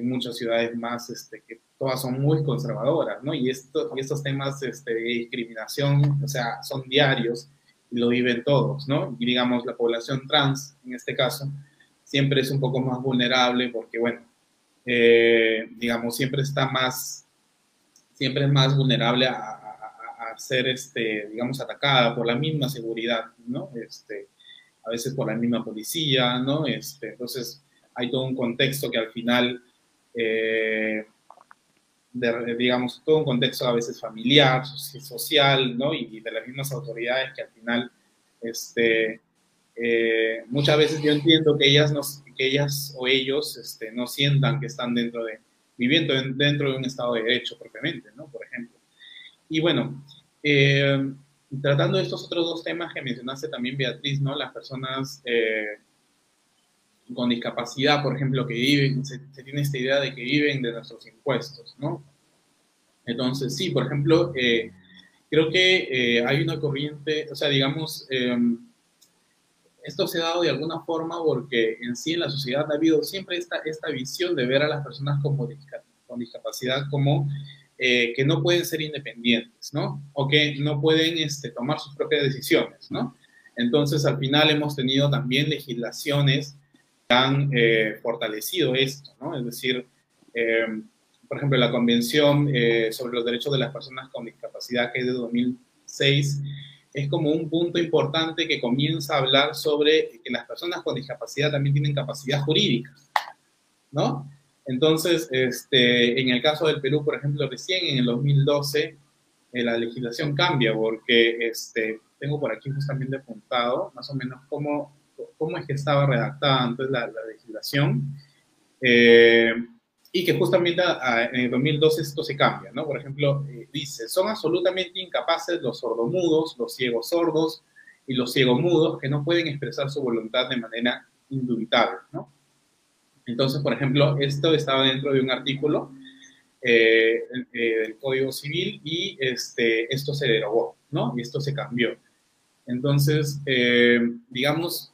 muchas ciudades más este, que todas son muy conservadoras, ¿no? Y, esto, y estos temas este, de discriminación, o sea, son diarios y lo viven todos, ¿no? Y digamos, la población trans, en este caso, siempre es un poco más vulnerable porque, bueno, eh, digamos, siempre está más, siempre es más vulnerable a, ser, este, digamos, atacada por la misma seguridad, ¿no? Este, a veces por la misma policía, ¿no? Este, entonces, hay todo un contexto que al final, eh, digamos, todo un contexto a veces familiar, social, ¿no? Y, de las mismas autoridades que al final, este, eh, muchas veces yo entiendo que ellas, que ellas o ellos este, no sientan que están dentro de, viviendo dentro de un Estado de Derecho propiamente, ¿no? Por ejemplo. Y bueno, eh, tratando estos otros dos temas que mencionaste también, Beatriz, ¿no? Las personas con discapacidad, por ejemplo, que viven, se, tiene esta idea de que viven de nuestros impuestos, ¿no? Entonces, sí, por ejemplo, eh, creo que eh, hay una corriente, o sea, digamos, em, esto se ha dado de alguna forma porque en sí en la sociedad ha habido siempre esta, esta visión de ver a las personas con discapacidad como eh, que no pueden ser independientes, ¿no? O que no pueden este, tomar sus propias decisiones, ¿no? Entonces, al final hemos tenido también legislaciones han eh, fortalecido esto, ¿no? Es decir, eh, por ejemplo, la Convención sobre los Derechos de las Personas con Discapacidad, que es de 2006, es como un punto importante que comienza a hablar sobre que las personas con discapacidad también tienen capacidad jurídica, ¿no? Entonces, este, en el caso del Perú, por ejemplo, recién en el 2012, la legislación cambia porque este, tengo por aquí justamente apuntado más o menos cómo cómo es que estaba redactada antes la, legislación, eh, y que justamente en el 2012 esto se cambia, ¿no? Por ejemplo, eh, dice, son absolutamente incapaces los sordomudos, los ciegos sordos y los mudos que no pueden expresar su voluntad de manera indubitable, ¿no? Entonces, por ejemplo, esto estaba dentro de un artículo eh, del Código Civil y este, esto se derogó, ¿no? Y esto se cambió. Entonces, digamos,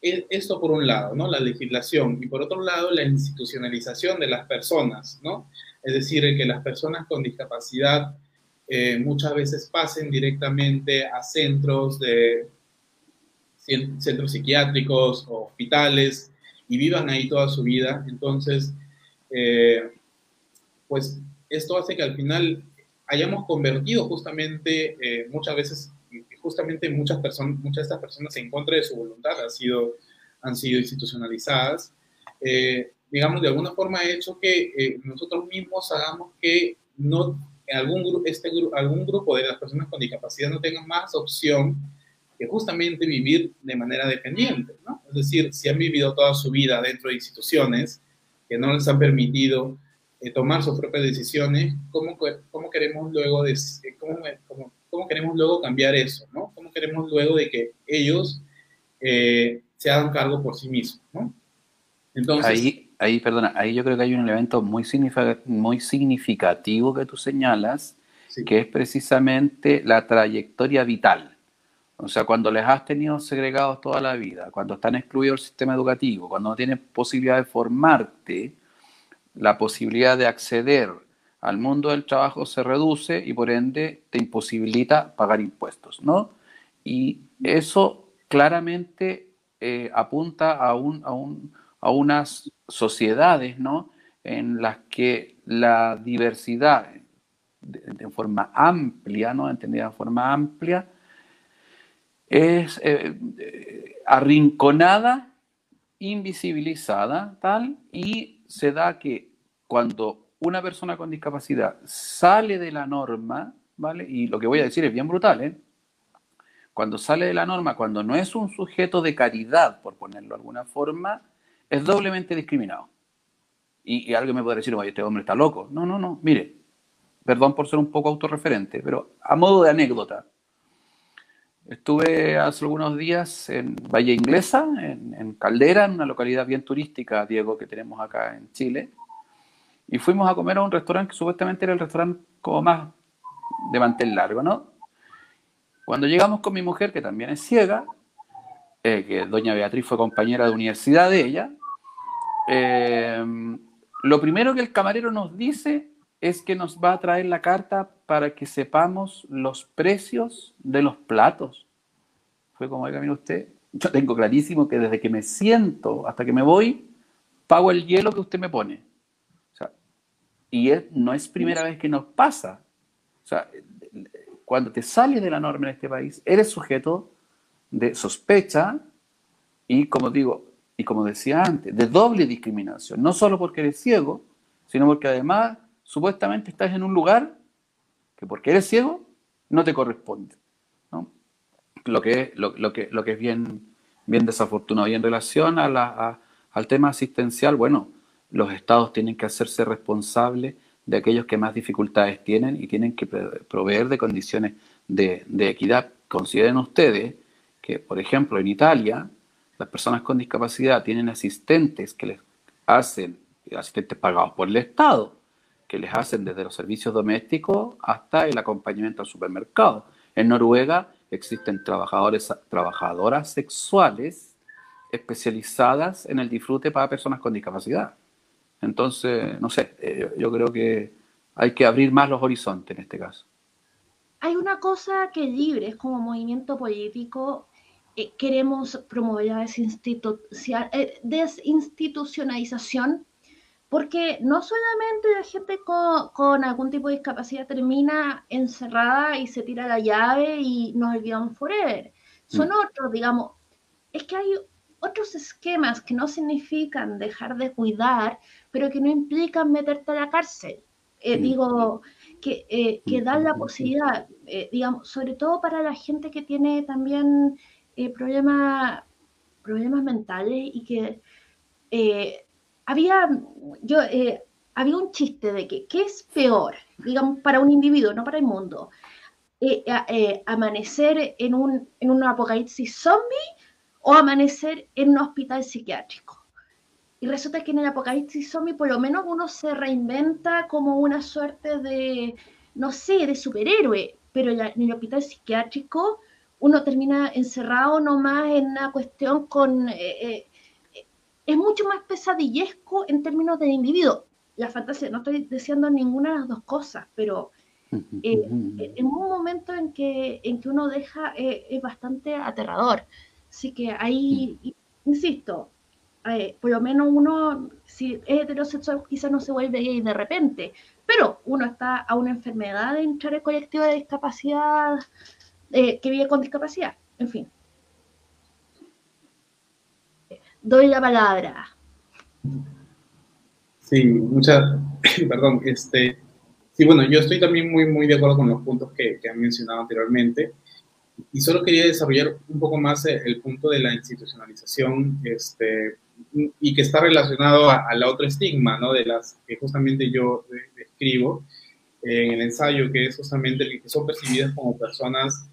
e, esto por un lado, ¿no? La legislación y por otro lado la institucionalización de las personas, ¿no? Es decir, que las personas con discapacidad eh, muchas veces pasen directamente a centros de centros psiquiátricos o hospitales y vivan ahí toda su vida. Entonces, eh, pues esto hace que al final hayamos convertido justamente eh, muchas veces justamente muchas, personas, muchas de estas personas en contra de su voluntad han sido, han sido institucionalizadas. Eh, digamos, de alguna forma ha hecho que eh, nosotros mismos hagamos que no, algún, este, algún grupo de las personas con discapacidad no tengan más opción que justamente vivir de manera dependiente, ¿no? Es decir, si han vivido toda su vida dentro de instituciones que no les han permitido eh, tomar sus propias decisiones, ¿cómo, cómo queremos luego de, cómo, cómo, cómo, queremos luego cambiar eso, ¿no? ¿Cómo queremos luego de que ellos eh, se hagan cargo por sí mismos, ¿no? Entonces, ahí, ahí, perdona, ahí yo creo que hay un elemento muy, muy significativo que tú señalas, que es precisamente la trayectoria vital. O sea, cuando les has tenido segregados toda la vida, cuando están excluidos del sistema educativo, cuando no tienes posibilidad de formarte, la posibilidad de acceder al mundo del trabajo se reduce y por ende te imposibilita pagar impuestos, ¿no? Y eso claramente eh, apunta a, un, a, un, a unas sociedades, ¿no? En las que la diversidad de, forma amplia, ¿no? Entendida de forma amplia, es eh, eh, arrinconada, invisibilizada, tal, y se da que cuando una persona con discapacidad sale de la norma, ¿vale? Y lo que voy a decir es bien brutal, ¿eh? Cuando sale de la norma, cuando no es un sujeto de caridad, por ponerlo de alguna forma, es doblemente discriminado. Y, alguien me puede decir, oye, este hombre está loco. No, no, no. Mire, perdón por ser un poco autorreferente, pero a modo de anécdota, Estuve hace algunos días en Valle Inglesa, en, Caldera, en una localidad bien turística, Diego, que tenemos acá en Chile. Y fuimos a comer a un restaurante que supuestamente era el restaurante como más de mantel largo, ¿no? Cuando llegamos con mi mujer, que también es ciega, eh, que doña Beatriz fue compañera de universidad de ella, eh, lo primero que el camarero nos dice es que nos va a traer la carta para que sepamos los precios de los platos. Fue como, oiga, mire usted, yo tengo clarísimo que desde que me siento hasta que me voy, pago el hielo que usted me pone. O sea, y no es primera vez que nos pasa. O sea, cuando te sales de la norma en este país, eres sujeto de sospecha y, como digo, y como decía antes, de doble discriminación. No solo porque eres ciego, sino porque además supuestamente estás en un lugar que porque eres ciego no te corresponde. ¿no? Lo, que, lo, que, lo que es bien, desafortunado. Y en relación a la, al tema asistencial, bueno, los estados tienen que hacerse responsables de aquellos que más dificultades tienen y tienen que proveer de condiciones de, de equidad. Consideren ustedes que, por ejemplo, en Italia, las personas con discapacidad tienen asistentes que les hacen, asistentes pagados por el Estado, que les hacen desde los servicios domésticos hasta el acompañamiento al supermercado. En Noruega existen trabajadores, trabajadoras sexuales especializadas en el disfrute para personas con discapacidad. Entonces, no sé, eh, yo creo que hay que abrir más los horizontes en este caso. Hay una cosa que Libre, es como movimiento político, eh, queremos promover la eh, desinstitucionalización porque no solamente la gente con, algún tipo de discapacidad termina encerrada y se tira la llave y nos olvidamos forever. Son mm. otros, digamos, es que hay otros esquemas que no significan dejar de cuidar, pero que no implican meterte a la cárcel. Eh, mm. digo, que, eh, que, mm, dan la posibilidad, eh, digamos, sobre todo para la gente que tiene también problemas, problemas mentales y que había, yo, eh, había un chiste de que, ¿qué es peor, digamos, para un individuo, no para el mundo? Eh, eh, amanecer en un, en un apocalipsis zombie o amanecer en un hospital psiquiátrico. Y resulta que en el apocalipsis zombie por lo menos uno se reinventa como una suerte de, no sé, de superhéroe, pero en el hospital psiquiátrico uno termina encerrado nomás en una cuestión con es mucho más pesadillesco en términos de individuo. La fantasía, no estoy diciendo ninguna de las dos cosas, pero eh, en un momento en que, en que uno deja, eh, es bastante aterrador. Así que ahí, insisto, eh, por lo menos uno, si es heterosexual, quizás no se vuelve gay de repente, pero uno está a una enfermedad de entrar al colectivo de discapacidad eh, que vive con discapacidad. En fin. Doy la palabra. Sí, muchas, perdón, este, sí, bueno, yo estoy también muy, muy de acuerdo con los puntos que, que han mencionado anteriormente y solo quería desarrollar un poco más el punto de la institucionalización, este, y que está relacionado al otro estigma, ¿no? De las que justamente yo describo en el ensayo, que es justamente que son percibidas como personas,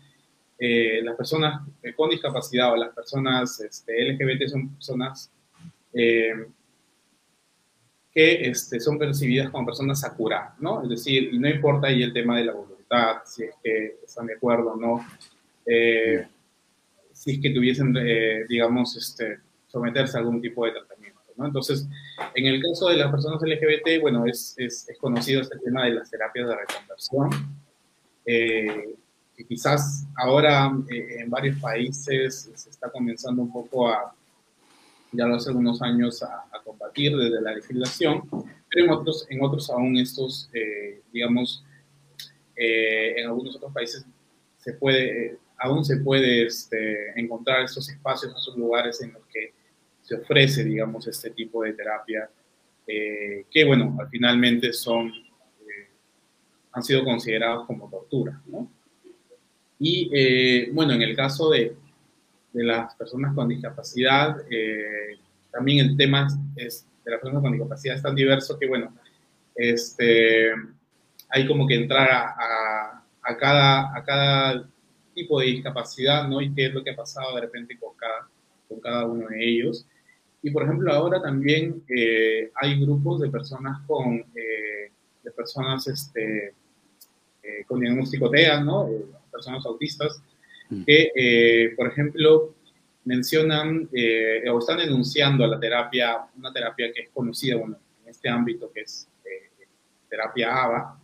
eh, las personas con discapacidad o las personas este, LGBT son personas eh, que este, son percibidas como personas sakura, ¿no? Es decir, no importa ahí el tema de la voluntad, si es que están de acuerdo o no, eh, si es que tuviesen, digamos, este, someterse a algún tipo de tratamiento. ¿no? Entonces, en el caso de las personas LGBT, bueno, es, es, es conocido este tema de las terapias de reconversión, eh, que quizás ahora eh, en varios países se está comenzando un poco a, ya lo hace algunos años, a, combatir desde la legislación, pero en otros, en otros aún estos, eh, digamos, en algunos otros países se puede, aún se puede este, encontrar estos espacios, estos lugares en los que se ofrece, digamos, este tipo de terapia, eh, que, bueno, finalmente son, eh, han sido considerados como tortura, ¿no? Y, eh, bueno, en el caso de, de, las personas con discapacidad, también el tema es, de las personas con discapacidad es tan diverso que, bueno, este, hay como que entrar a, a, cada, a cada tipo de discapacidad, ¿no? Y qué es lo que ha pasado de repente con cada, con cada uno de ellos. Y por ejemplo, ahora también eh, hay grupos de personas con, eh, de personas este, eh, con diagnóstico TEA, ¿no? Personas autistas, mm. que, por ejemplo, mencionan o están denunciando a la terapia, una terapia que es conocida en este ámbito, que es terapia ABA,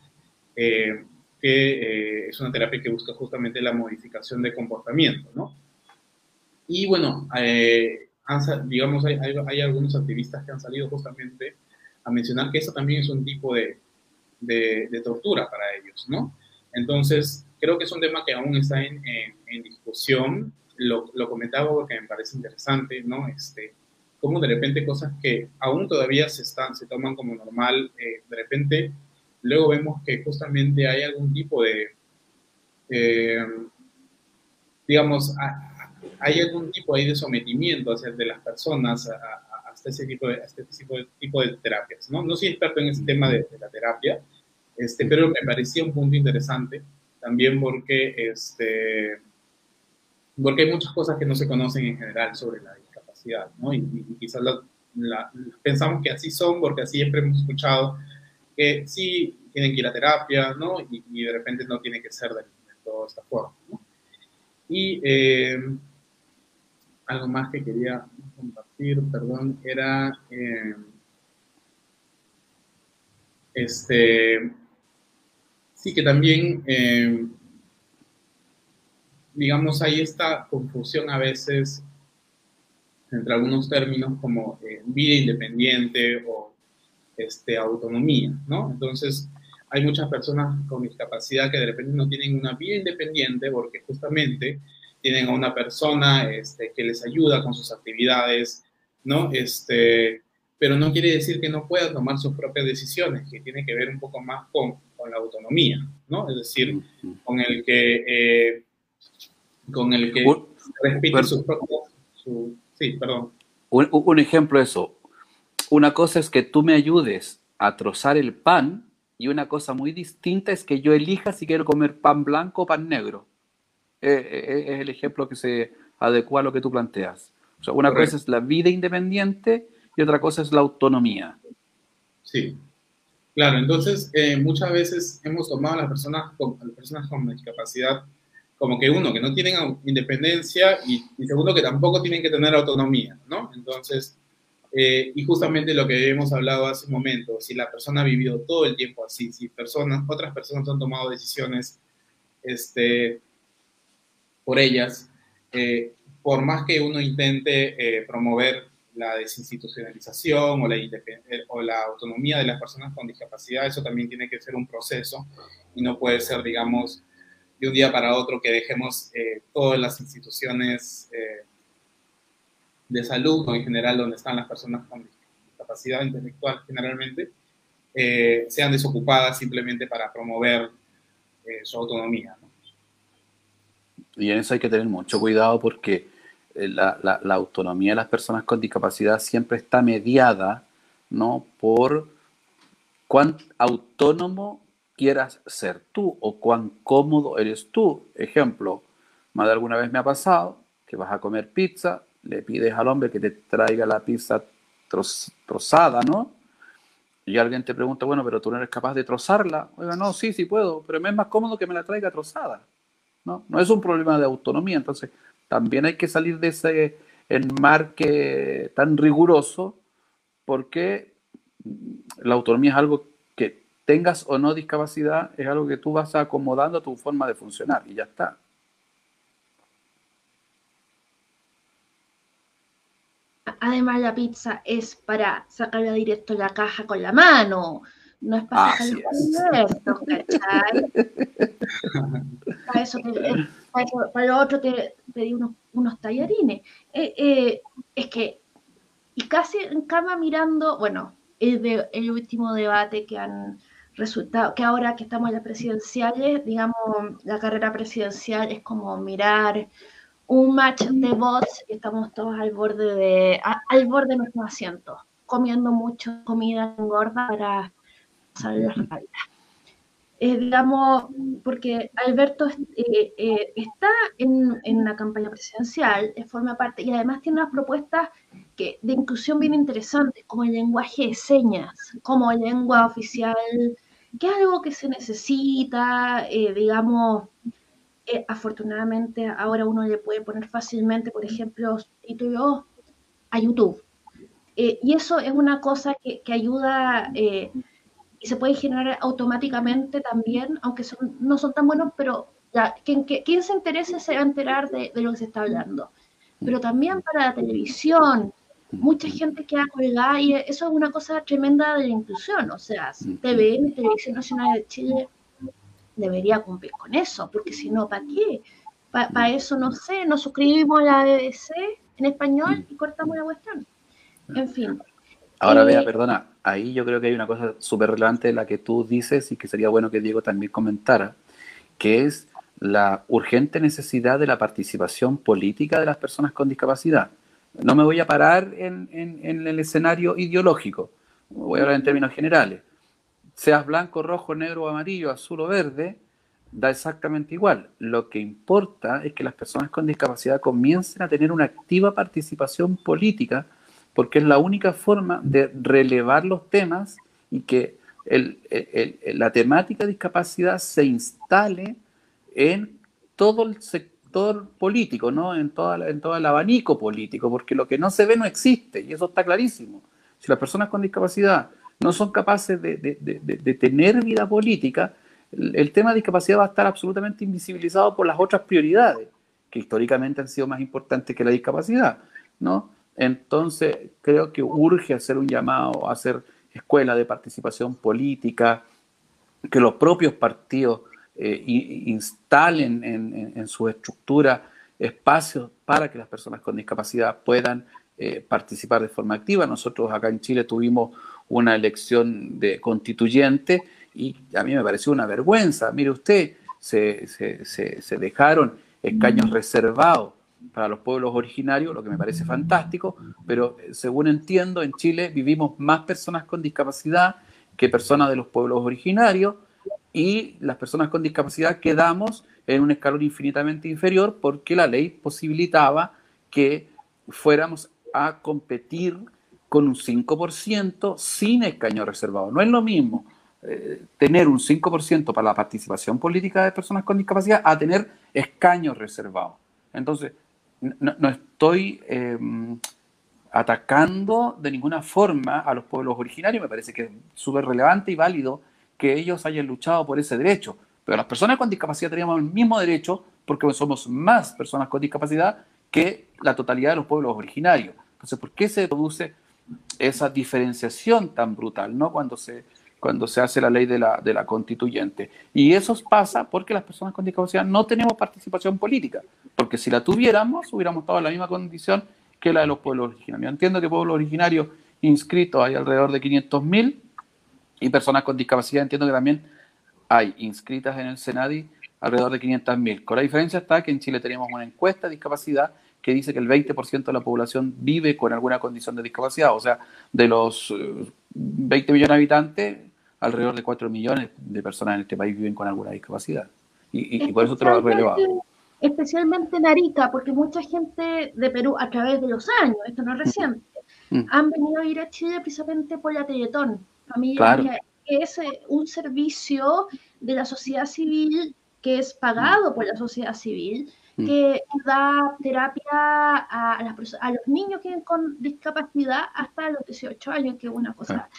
que es una terapia que busca justamente la modificación de comportamiento, ¿no? Y bueno, eh, digamos, hay, hay, algunos activistas que han salido justamente a mencionar que eso también es un tipo de, de, tortura para ellos, ¿no? Entonces, creo que es un tema que aún está en, en, discusión. Lo, lo, comentaba porque me parece interesante, ¿no? Este, como de repente cosas que aún todavía se, están, se toman como normal, eh, de repente luego vemos que justamente hay algún tipo de, eh, digamos, hay algún tipo ahí de sometimiento hacia de las personas a, hasta ese tipo de, este tipo de, tipo de terapias. ¿no? no soy experto en ese tema de, la terapia, este, pero me parecía un punto interesante también porque, este, porque hay muchas cosas que no se conocen en general sobre la discapacidad, ¿no? y, quizás pensamos que así son porque así siempre hemos escuchado que sí tienen que ir a terapia, ¿no? Y, de repente no tiene que ser de, toda esta forma, ¿no? Y eh, algo más que quería compartir, perdón, era eh, este, sí que también, eh, digamos, hay esta confusión a veces entre algunos términos como eh, vida independiente o este, autonomía, ¿no? Entonces, hay muchas personas con discapacidad que de repente no tienen una vida independiente porque justamente tienen a una persona este, que les ayuda con sus actividades, ¿no? Este, pero no quiere decir que no puedan tomar sus propias decisiones, que tiene que ver un poco más con, con la autonomía, ¿no? Es decir, con el que, eh, con el que respete sus propias... sí, perdón. Un, un ejemplo de eso. Una cosa es que tú me ayudes a trozar el pan y una cosa muy distinta es que yo elija si quiero comer pan blanco o pan negro. Eh, eh, es el ejemplo que se adecua a lo que tú planteas. O sea, una cosa es la vida independiente y otra cosa es la autonomía. Sí, claro. Entonces, eh, muchas veces hemos tomado a las personas con, las personas con discapacidad como que uno, que no tienen independencia y, segundo, que tampoco tienen que tener autonomía, ¿no? Entonces, y justamente lo que hemos hablado hace un momento, si la persona ha vivido todo el tiempo así, si personas, otras personas han tomado decisiones este, por ellas, eh, por más que uno intente eh, promover la desinstitucionalización o la, eh, o la autonomía de las personas con discapacidad, eso también tiene que ser un proceso y no puede ser, digamos, de un día para otro que dejemos eh, todas las instituciones eh, de salud o en general donde están las personas con discapacidad intelectual generalmente, eh, sean desocupadas simplemente para promover su autonomía. Y en eso hay que tener mucho cuidado porque la, la, autonomía de las personas con discapacidad siempre está mediada ¿no? por cuán autónomo quieras ser tú o cuán cómodo eres tú. Ejemplo, más de alguna vez me ha pasado que vas a comer pizza, le pides al hombre que te traiga la pizza trozada, ¿no? Y alguien te pregunta, bueno, pero tú no eres capaz de trozarla. Oiga, no, sí, sí puedo, pero me es más cómodo que me la traiga trozada. ¿no? no es un problema de autonomía, entonces también hay que salir de ese enmarque tan riguroso porque la autonomía es algo tengas o no discapacidad, es algo que tú vas acomodando a tu forma de funcionar y ya está. Además, la pizza es para sacarla directo la caja con la mano. No es para con ¿cachai? para, eso para, lo otro te pedí unos, unos tallarines. Eh, eh, es que, y casi en cama mirando, bueno, el, de, el último debate que han resultado, que ahora que estamos en las presidenciales, digamos, la carrera presidencial es como mirar un match de bots y estamos todos al borde de, al borde de nuestros asientos, comiendo mucho comida gorda para salir la eh, digamos, porque Alberto eh, eh, está en, en, la campaña presidencial, forma parte, y además tiene unas propuestas que, de inclusión bien interesantes, como el lenguaje de señas, como lengua oficial, que es algo que se necesita, digamos, afortunadamente ahora uno le puede poner fácilmente, por ejemplo, títulos a YouTube. y eso es una cosa que, que ayuda y se puede generar automáticamente también, aunque son, no son tan buenos, pero ya, quien, quien se interese se va a enterar de, lo que se está hablando. Pero también para la televisión, mucha gente queda colgada y eso es una cosa tremenda de la inclusión. O sea, TVN, Televisión Nacional de Chile, debería cumplir con eso, porque si no, ¿para qué? Para eso, no sé, nos suscribimos a la BBC en español y cortamos la cuestión. En fin. Ahora vea, eh, perdona, ahí yo creo que hay una cosa súper relevante de la que tú dices y que sería bueno que Diego también comentara, que es la urgente necesidad de la participación política de las personas con discapacidad. No me voy a parar en, el escenario ideológico, voy a hablar en términos generales. Seas blanco, rojo, negro, amarillo, azul o verde, da exactamente igual. Lo que importa es que las personas con discapacidad comiencen a tener una activa participación política porque es la única forma de relevar los temas y que la temática de discapacidad se instale en todo el sector político, ¿no? en, todo el abanico político, porque lo que no se ve no existe, y eso está clarísimo. Si las personas con discapacidad no son capaces de, tener vida política, el, el tema de discapacidad va a estar absolutamente invisibilizado por las otras prioridades, que históricamente han sido más importantes que la discapacidad, ¿no? Entonces, creo que urge hacer un llamado a hacer escuela de participación política, que los propios partidos eh, instalen en, su estructura espacios para que las personas con discapacidad puedan eh, participar de forma activa. Nosotros acá en Chile tuvimos una elección de constituyente y a mí me pareció una vergüenza. Mire usted, se dejaron escaños reservados para los pueblos originarios, lo que me parece fantástico, pero eh, según entiendo, en Chile vivimos más personas con discapacidad que personas de los pueblos originarios y las personas con discapacidad quedamos en un escalón infinitamente inferior porque la ley posibilitaba que fuéramos a competir con un 5% sin escaño reservado. No es lo mismo eh, tener un 5% para la participación política de personas con discapacidad a tener escaños reservados. Entonces, no, estoy em, atacando de ninguna forma a los pueblos originarios, me parece que es súper relevante y válido que ellos hayan luchado por ese derecho, pero las personas con discapacidad teníamos el mismo derecho porque somos más personas con discapacidad que la totalidad de los pueblos originarios. Entonces, ¿por qué se produce esa diferenciación tan brutal? ¿no? Cuando se cuando se hace la ley de la, de la constituyente. Y eso pasa porque las personas con discapacidad no tenemos participación política, porque si la tuviéramos, hubiéramos estado en la misma condición que la de los pueblos originarios. Yo entiendo que pueblos originarios inscritos hay alrededor de 500.000 y personas con discapacidad entiendo que también hay inscritas en el Senadi alrededor de 500.000. Con la diferencia está que en Chile tenemos una encuesta de discapacidad que dice que el 20% de la población vive con alguna condición de discapacidad. O sea, de los 20 eh, millones de habitantes, alrededor de 4 millones de personas en este país viven con alguna discapacidad. Y, por eso te lo he relevado. Especialmente en Arica, porque mucha gente de Perú, a través de los años, esto no es reciente, mm. han venido a ir a Chile precisamente por la Teletón. Familia, que es eh, un servicio de la sociedad civil que es pagado por la sociedad civil, mm. que da terapia a, a los niños que viven con discapacidad hasta los 18 años, que es una cosa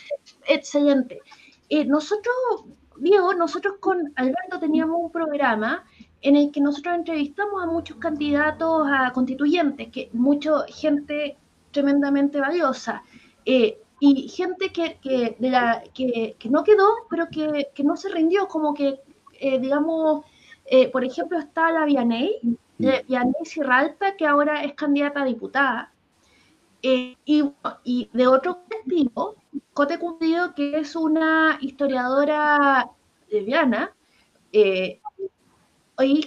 excelente. Eh, nosotros, Diego, nosotros con Alberto teníamos un programa en el que nosotros entrevistamos a muchos candidatos a constituyentes, que mucha gente tremendamente valiosa, eh, y gente que, que, de la, que, que, no quedó, pero que, no se rindió, como que, eh, digamos, por ejemplo, está la Vianey, mm. Vianey Sirralta, que ahora es candidata a diputada, y, y, de otro colectivo, Cote Cundido, que es una historiadora lesbiana, eh,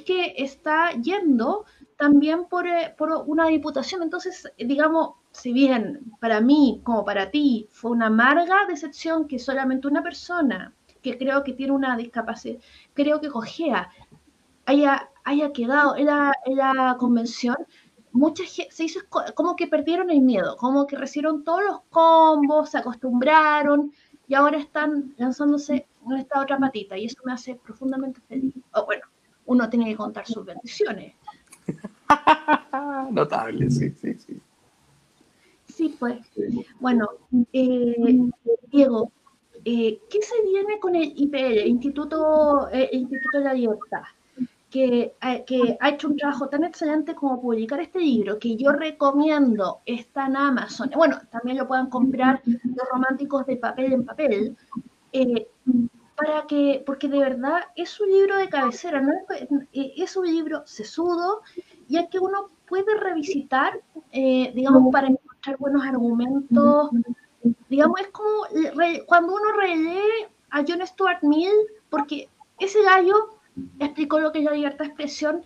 que está yendo también por, eh, por, una diputación. Entonces, digamos, si bien para mí, como para ti, fue una amarga decepción que solamente una persona que creo que tiene una discapacidad, creo que cogea, haya, haya quedado en la, en la convención, mucha gente, se hizo como que perdieron el miedo, como que recibieron todos los combos, se acostumbraron y ahora están lanzándose en esta otra patita y eso me hace profundamente feliz. O bueno, uno tiene que contar sus bendiciones. Notable, sí, sí, sí. Sí, pues. Bueno, eh, Diego, eh, ¿qué se viene con el IPL, Instituto, eh, Instituto de la Libertad? Que, ha hecho un trabajo tan excelente como publicar este libro, que yo recomiendo, está en Amazon. Bueno, también lo puedan comprar los románticos de papel en papel. Eh, para que, porque de verdad es un libro de cabecera, ¿no? Eh, es un libro sesudo, ya que uno puede revisitar, eh, digamos, para encontrar buenos argumentos. Digamos, es como cuando uno relee a John Stuart Mill, porque ese gallo explicó lo que es la libertad de expresión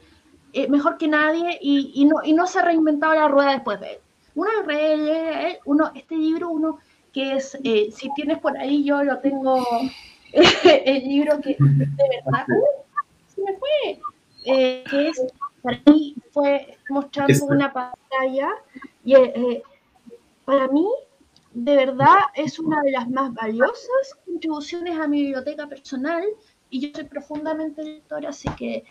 eh, mejor que nadie y, no, y no se ha reinventado la rueda después de él. Uno lee uno, este libro, uno que es, eh, si tienes por ahí, yo lo tengo, el libro que de verdad, se me fue, eh, que es, para mí fue mostrando este. una pantalla y para mí de verdad es una de las más valiosas contribuciones a mi biblioteca personal y yo soy profundamente lectora, así que,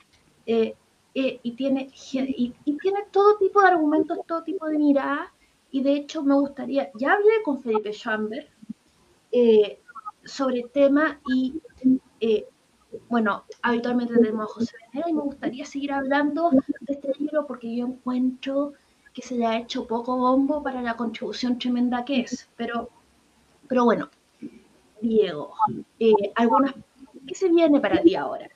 eh, eh, y, tiene, y, tiene todo tipo de argumentos, todo tipo de miradas, y de hecho me gustaría, ya hablé con Felipe Schambert eh, sobre el tema y, bueno, habitualmente tenemos a José Venera y me gustaría seguir hablando de este libro porque yo encuentro que se le ha hecho poco bombo para la contribución tremenda que es, pero, pero bueno, Diego, algunas ¿Qué se viene para ti ahora?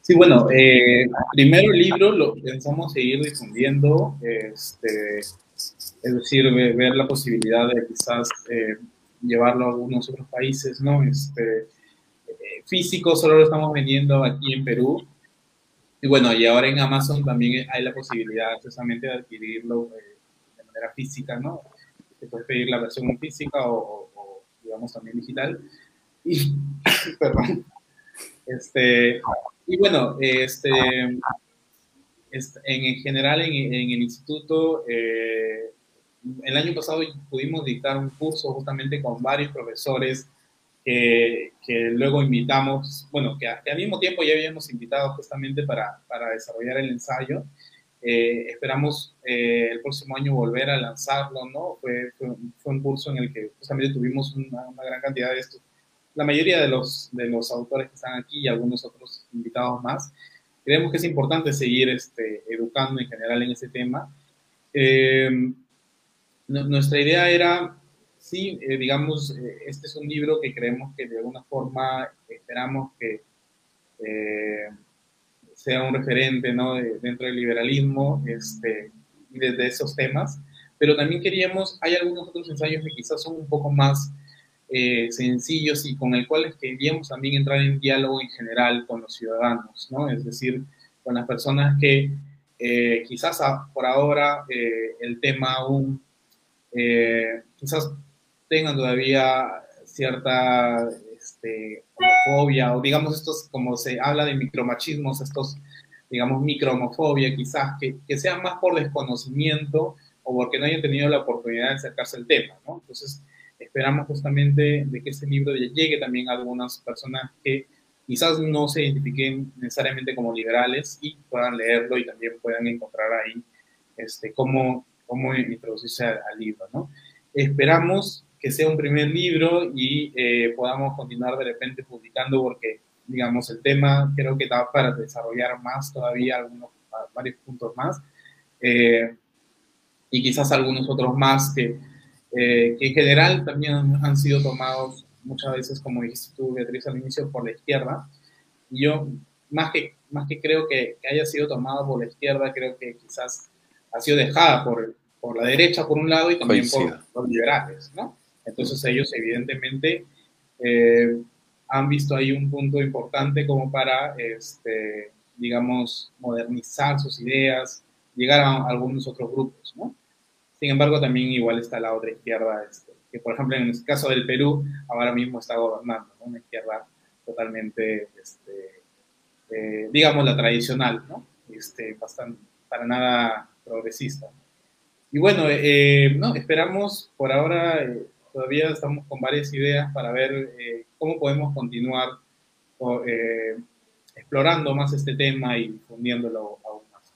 Sí, bueno, eh, primero el libro lo pensamos seguir difundiendo, este, es decir, ver la posibilidad de quizás eh, llevarlo a algunos otros países, ¿no? Este, eh, físico solo lo estamos vendiendo aquí en Perú. Y bueno, y ahora en Amazon también hay la posibilidad precisamente de adquirirlo de manera física, ¿no? Se puede pedir la versión física o digamos, también digital. Y, perdón. Este, y bueno, este, en, general en, el instituto, eh, el año pasado pudimos dictar un curso justamente con varios profesores que, que luego invitamos, bueno, que, al mismo tiempo ya habíamos invitado justamente para, para desarrollar el ensayo. Eh, esperamos eh, el próximo año volver a lanzarlo, ¿no? Fue, fue, un curso en el que justamente tuvimos una, una gran cantidad de estos la mayoría de los, de los autores que están aquí y algunos otros invitados más, creemos que es importante seguir este, educando en general en ese tema. Eh, nuestra idea era sí, eh, digamos, eh, este es un libro que creemos que de alguna forma esperamos que sea un referente ¿no? dentro del liberalismo este, y desde esos temas, pero también queríamos, hay algunos otros ensayos que quizás son un poco más sencillos y con el cual queríamos también entrar en diálogo en general con los ciudadanos, ¿no? es decir, con las personas que quizás por ahora el tema aún quizás tengan todavía cierta este, homofobia o digamos estos, como se habla de micromachismos, estos, digamos, microhomofobia quizás, que, que sean más por desconocimiento o porque no hayan tenido la oportunidad de acercarse al tema, ¿no? Entonces, esperamos justamente de que este libro llegue también a algunas personas que quizás no se identifiquen necesariamente como liberales y puedan leerlo y también puedan encontrar ahí este, cómo, cómo introducirse al, al libro, ¿no? Esperamos que sea un primer libro y eh, podamos continuar de repente publicando porque, digamos, el tema creo que da para desarrollar más todavía algunos, varios puntos más eh, y quizás algunos otros más que, eh, que en general también han, sido tomados muchas veces, como dijiste tú, Beatriz, al inicio, por la izquierda. Y yo, más que, más que creo que, que haya sido tomado por la izquierda, creo que quizás ha sido dejada por, por la derecha, por un lado, y también por los liberales, ¿no? Entonces ellos evidentemente eh, han visto ahí un punto importante como para, este, digamos, modernizar sus ideas, llegar a algunos otros grupos, ¿no? Sin embargo, también igual está la otra izquierda, este, que por ejemplo en el caso del Perú, ahora mismo está gobernando, una izquierda totalmente, este, eh, digamos, la tradicional, ¿no? Este, bastante, para nada progresista. Y bueno, eh, no, esperamos por ahora todavía estamos con varias ideas para ver eh, cómo podemos continuar eh, explorando más este tema y difundiéndolo aún más.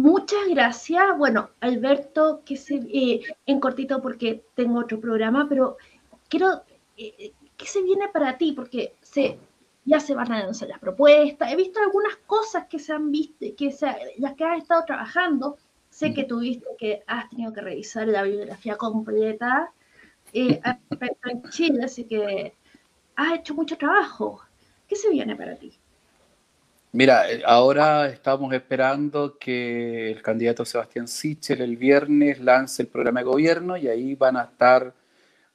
Muchas gracias. Bueno, Alberto, que se, eh, en cortito porque tengo otro programa, pero quiero, ¿qué se viene para ti? Porque se, ya se van a anunciar las propuestas. He visto algunas cosas que se han visto, que se, las que has estado trabajando Sé que tuviste que has tenido que revisar la bibliografía completa eh, en Chile, así que has hecho mucho trabajo. ¿Qué se viene para ti? Mira, eh, ahora estamos esperando que el candidato Sebastián Sichel el viernes lance el programa de gobierno y ahí van a estar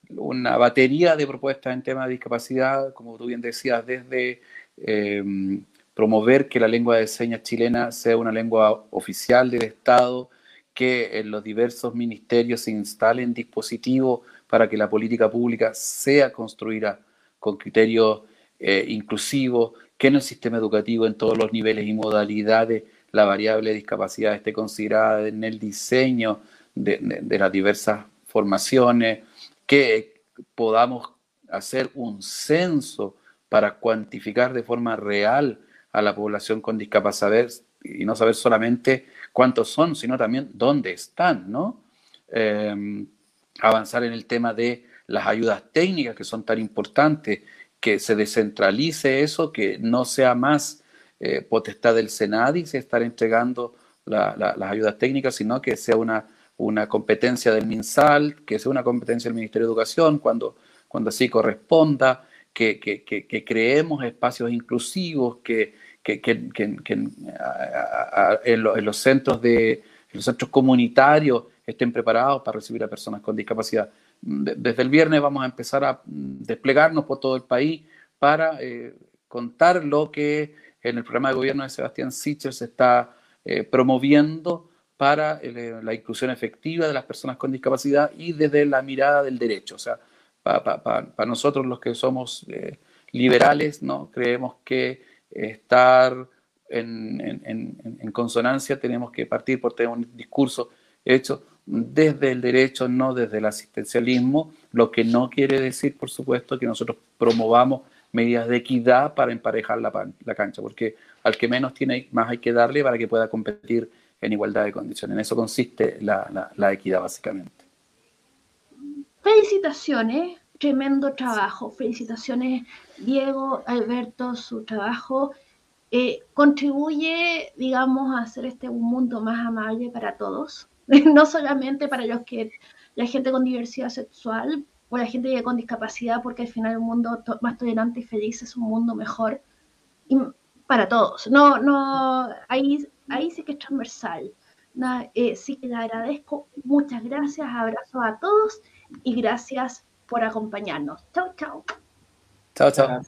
una batería de propuestas en tema de discapacidad, como tú bien decías, desde em, promover que la lengua de señas chilena sea una lengua oficial del Estado, que en los diversos ministerios se instalen dispositivos para que la política pública sea construida con criterios eh, inclusivos, que en el sistema educativo en todos los niveles y modalidades la variable de discapacidad esté considerada en el diseño de, las diversas formaciones, que podamos hacer un censo para cuantificar de forma real a la población con discapacidad y no saber solamente cuántos son, sino también dónde están, ¿no? Em, avanzar en el tema de las ayudas técnicas que son tan importantes, que se descentralice eso, que no sea más eh, potestad del Senadis estar entregando las ayudas técnicas, sino que sea una, una competencia del MinSal, que sea una competencia del Ministerio de Educación cuando, cuando así corresponda, que, que, que creemos espacios inclusivos, que, en, los centros de los centros comunitarios estén preparados para recibir a personas con discapacidad. Desde el viernes vamos a empezar a desplegarnos por todo el país para eh, contar lo que en el programa de gobierno de Sebastián Sichel se está eh, promoviendo para eh, la inclusión efectiva de las personas con discapacidad y desde la mirada del derecho. O sea, para nosotros los que somos liberales, ¿no? creemos que estar en, consonancia, tenemos que partir por tener un discurso hecho desde el derecho, no desde el asistencialismo, lo que no quiere decir, por supuesto, que nosotros promovamos medidas de equidad para emparejar la, la cancha, porque al que menos tiene, más hay que darle para que pueda competir en igualdad de condiciones. En eso consiste la, la equidad, básicamente. Felicitaciones tremendo trabajo. Felicitaciones, Diego, Alberto, su trabajo eh, contribuye, digamos, a hacer este un mundo más amable para todos. no solamente para los que, la gente con diversidad sexual o la gente con discapacidad, porque al final un mundo más tolerante y feliz es un mundo mejor y para todos. No, no, ahí, ahí sí que es transversal. Eh, sí que le agradezco. Muchas gracias. Abrazo a todos y gracias por acompañarnos. Chao, chao. Chao, chao.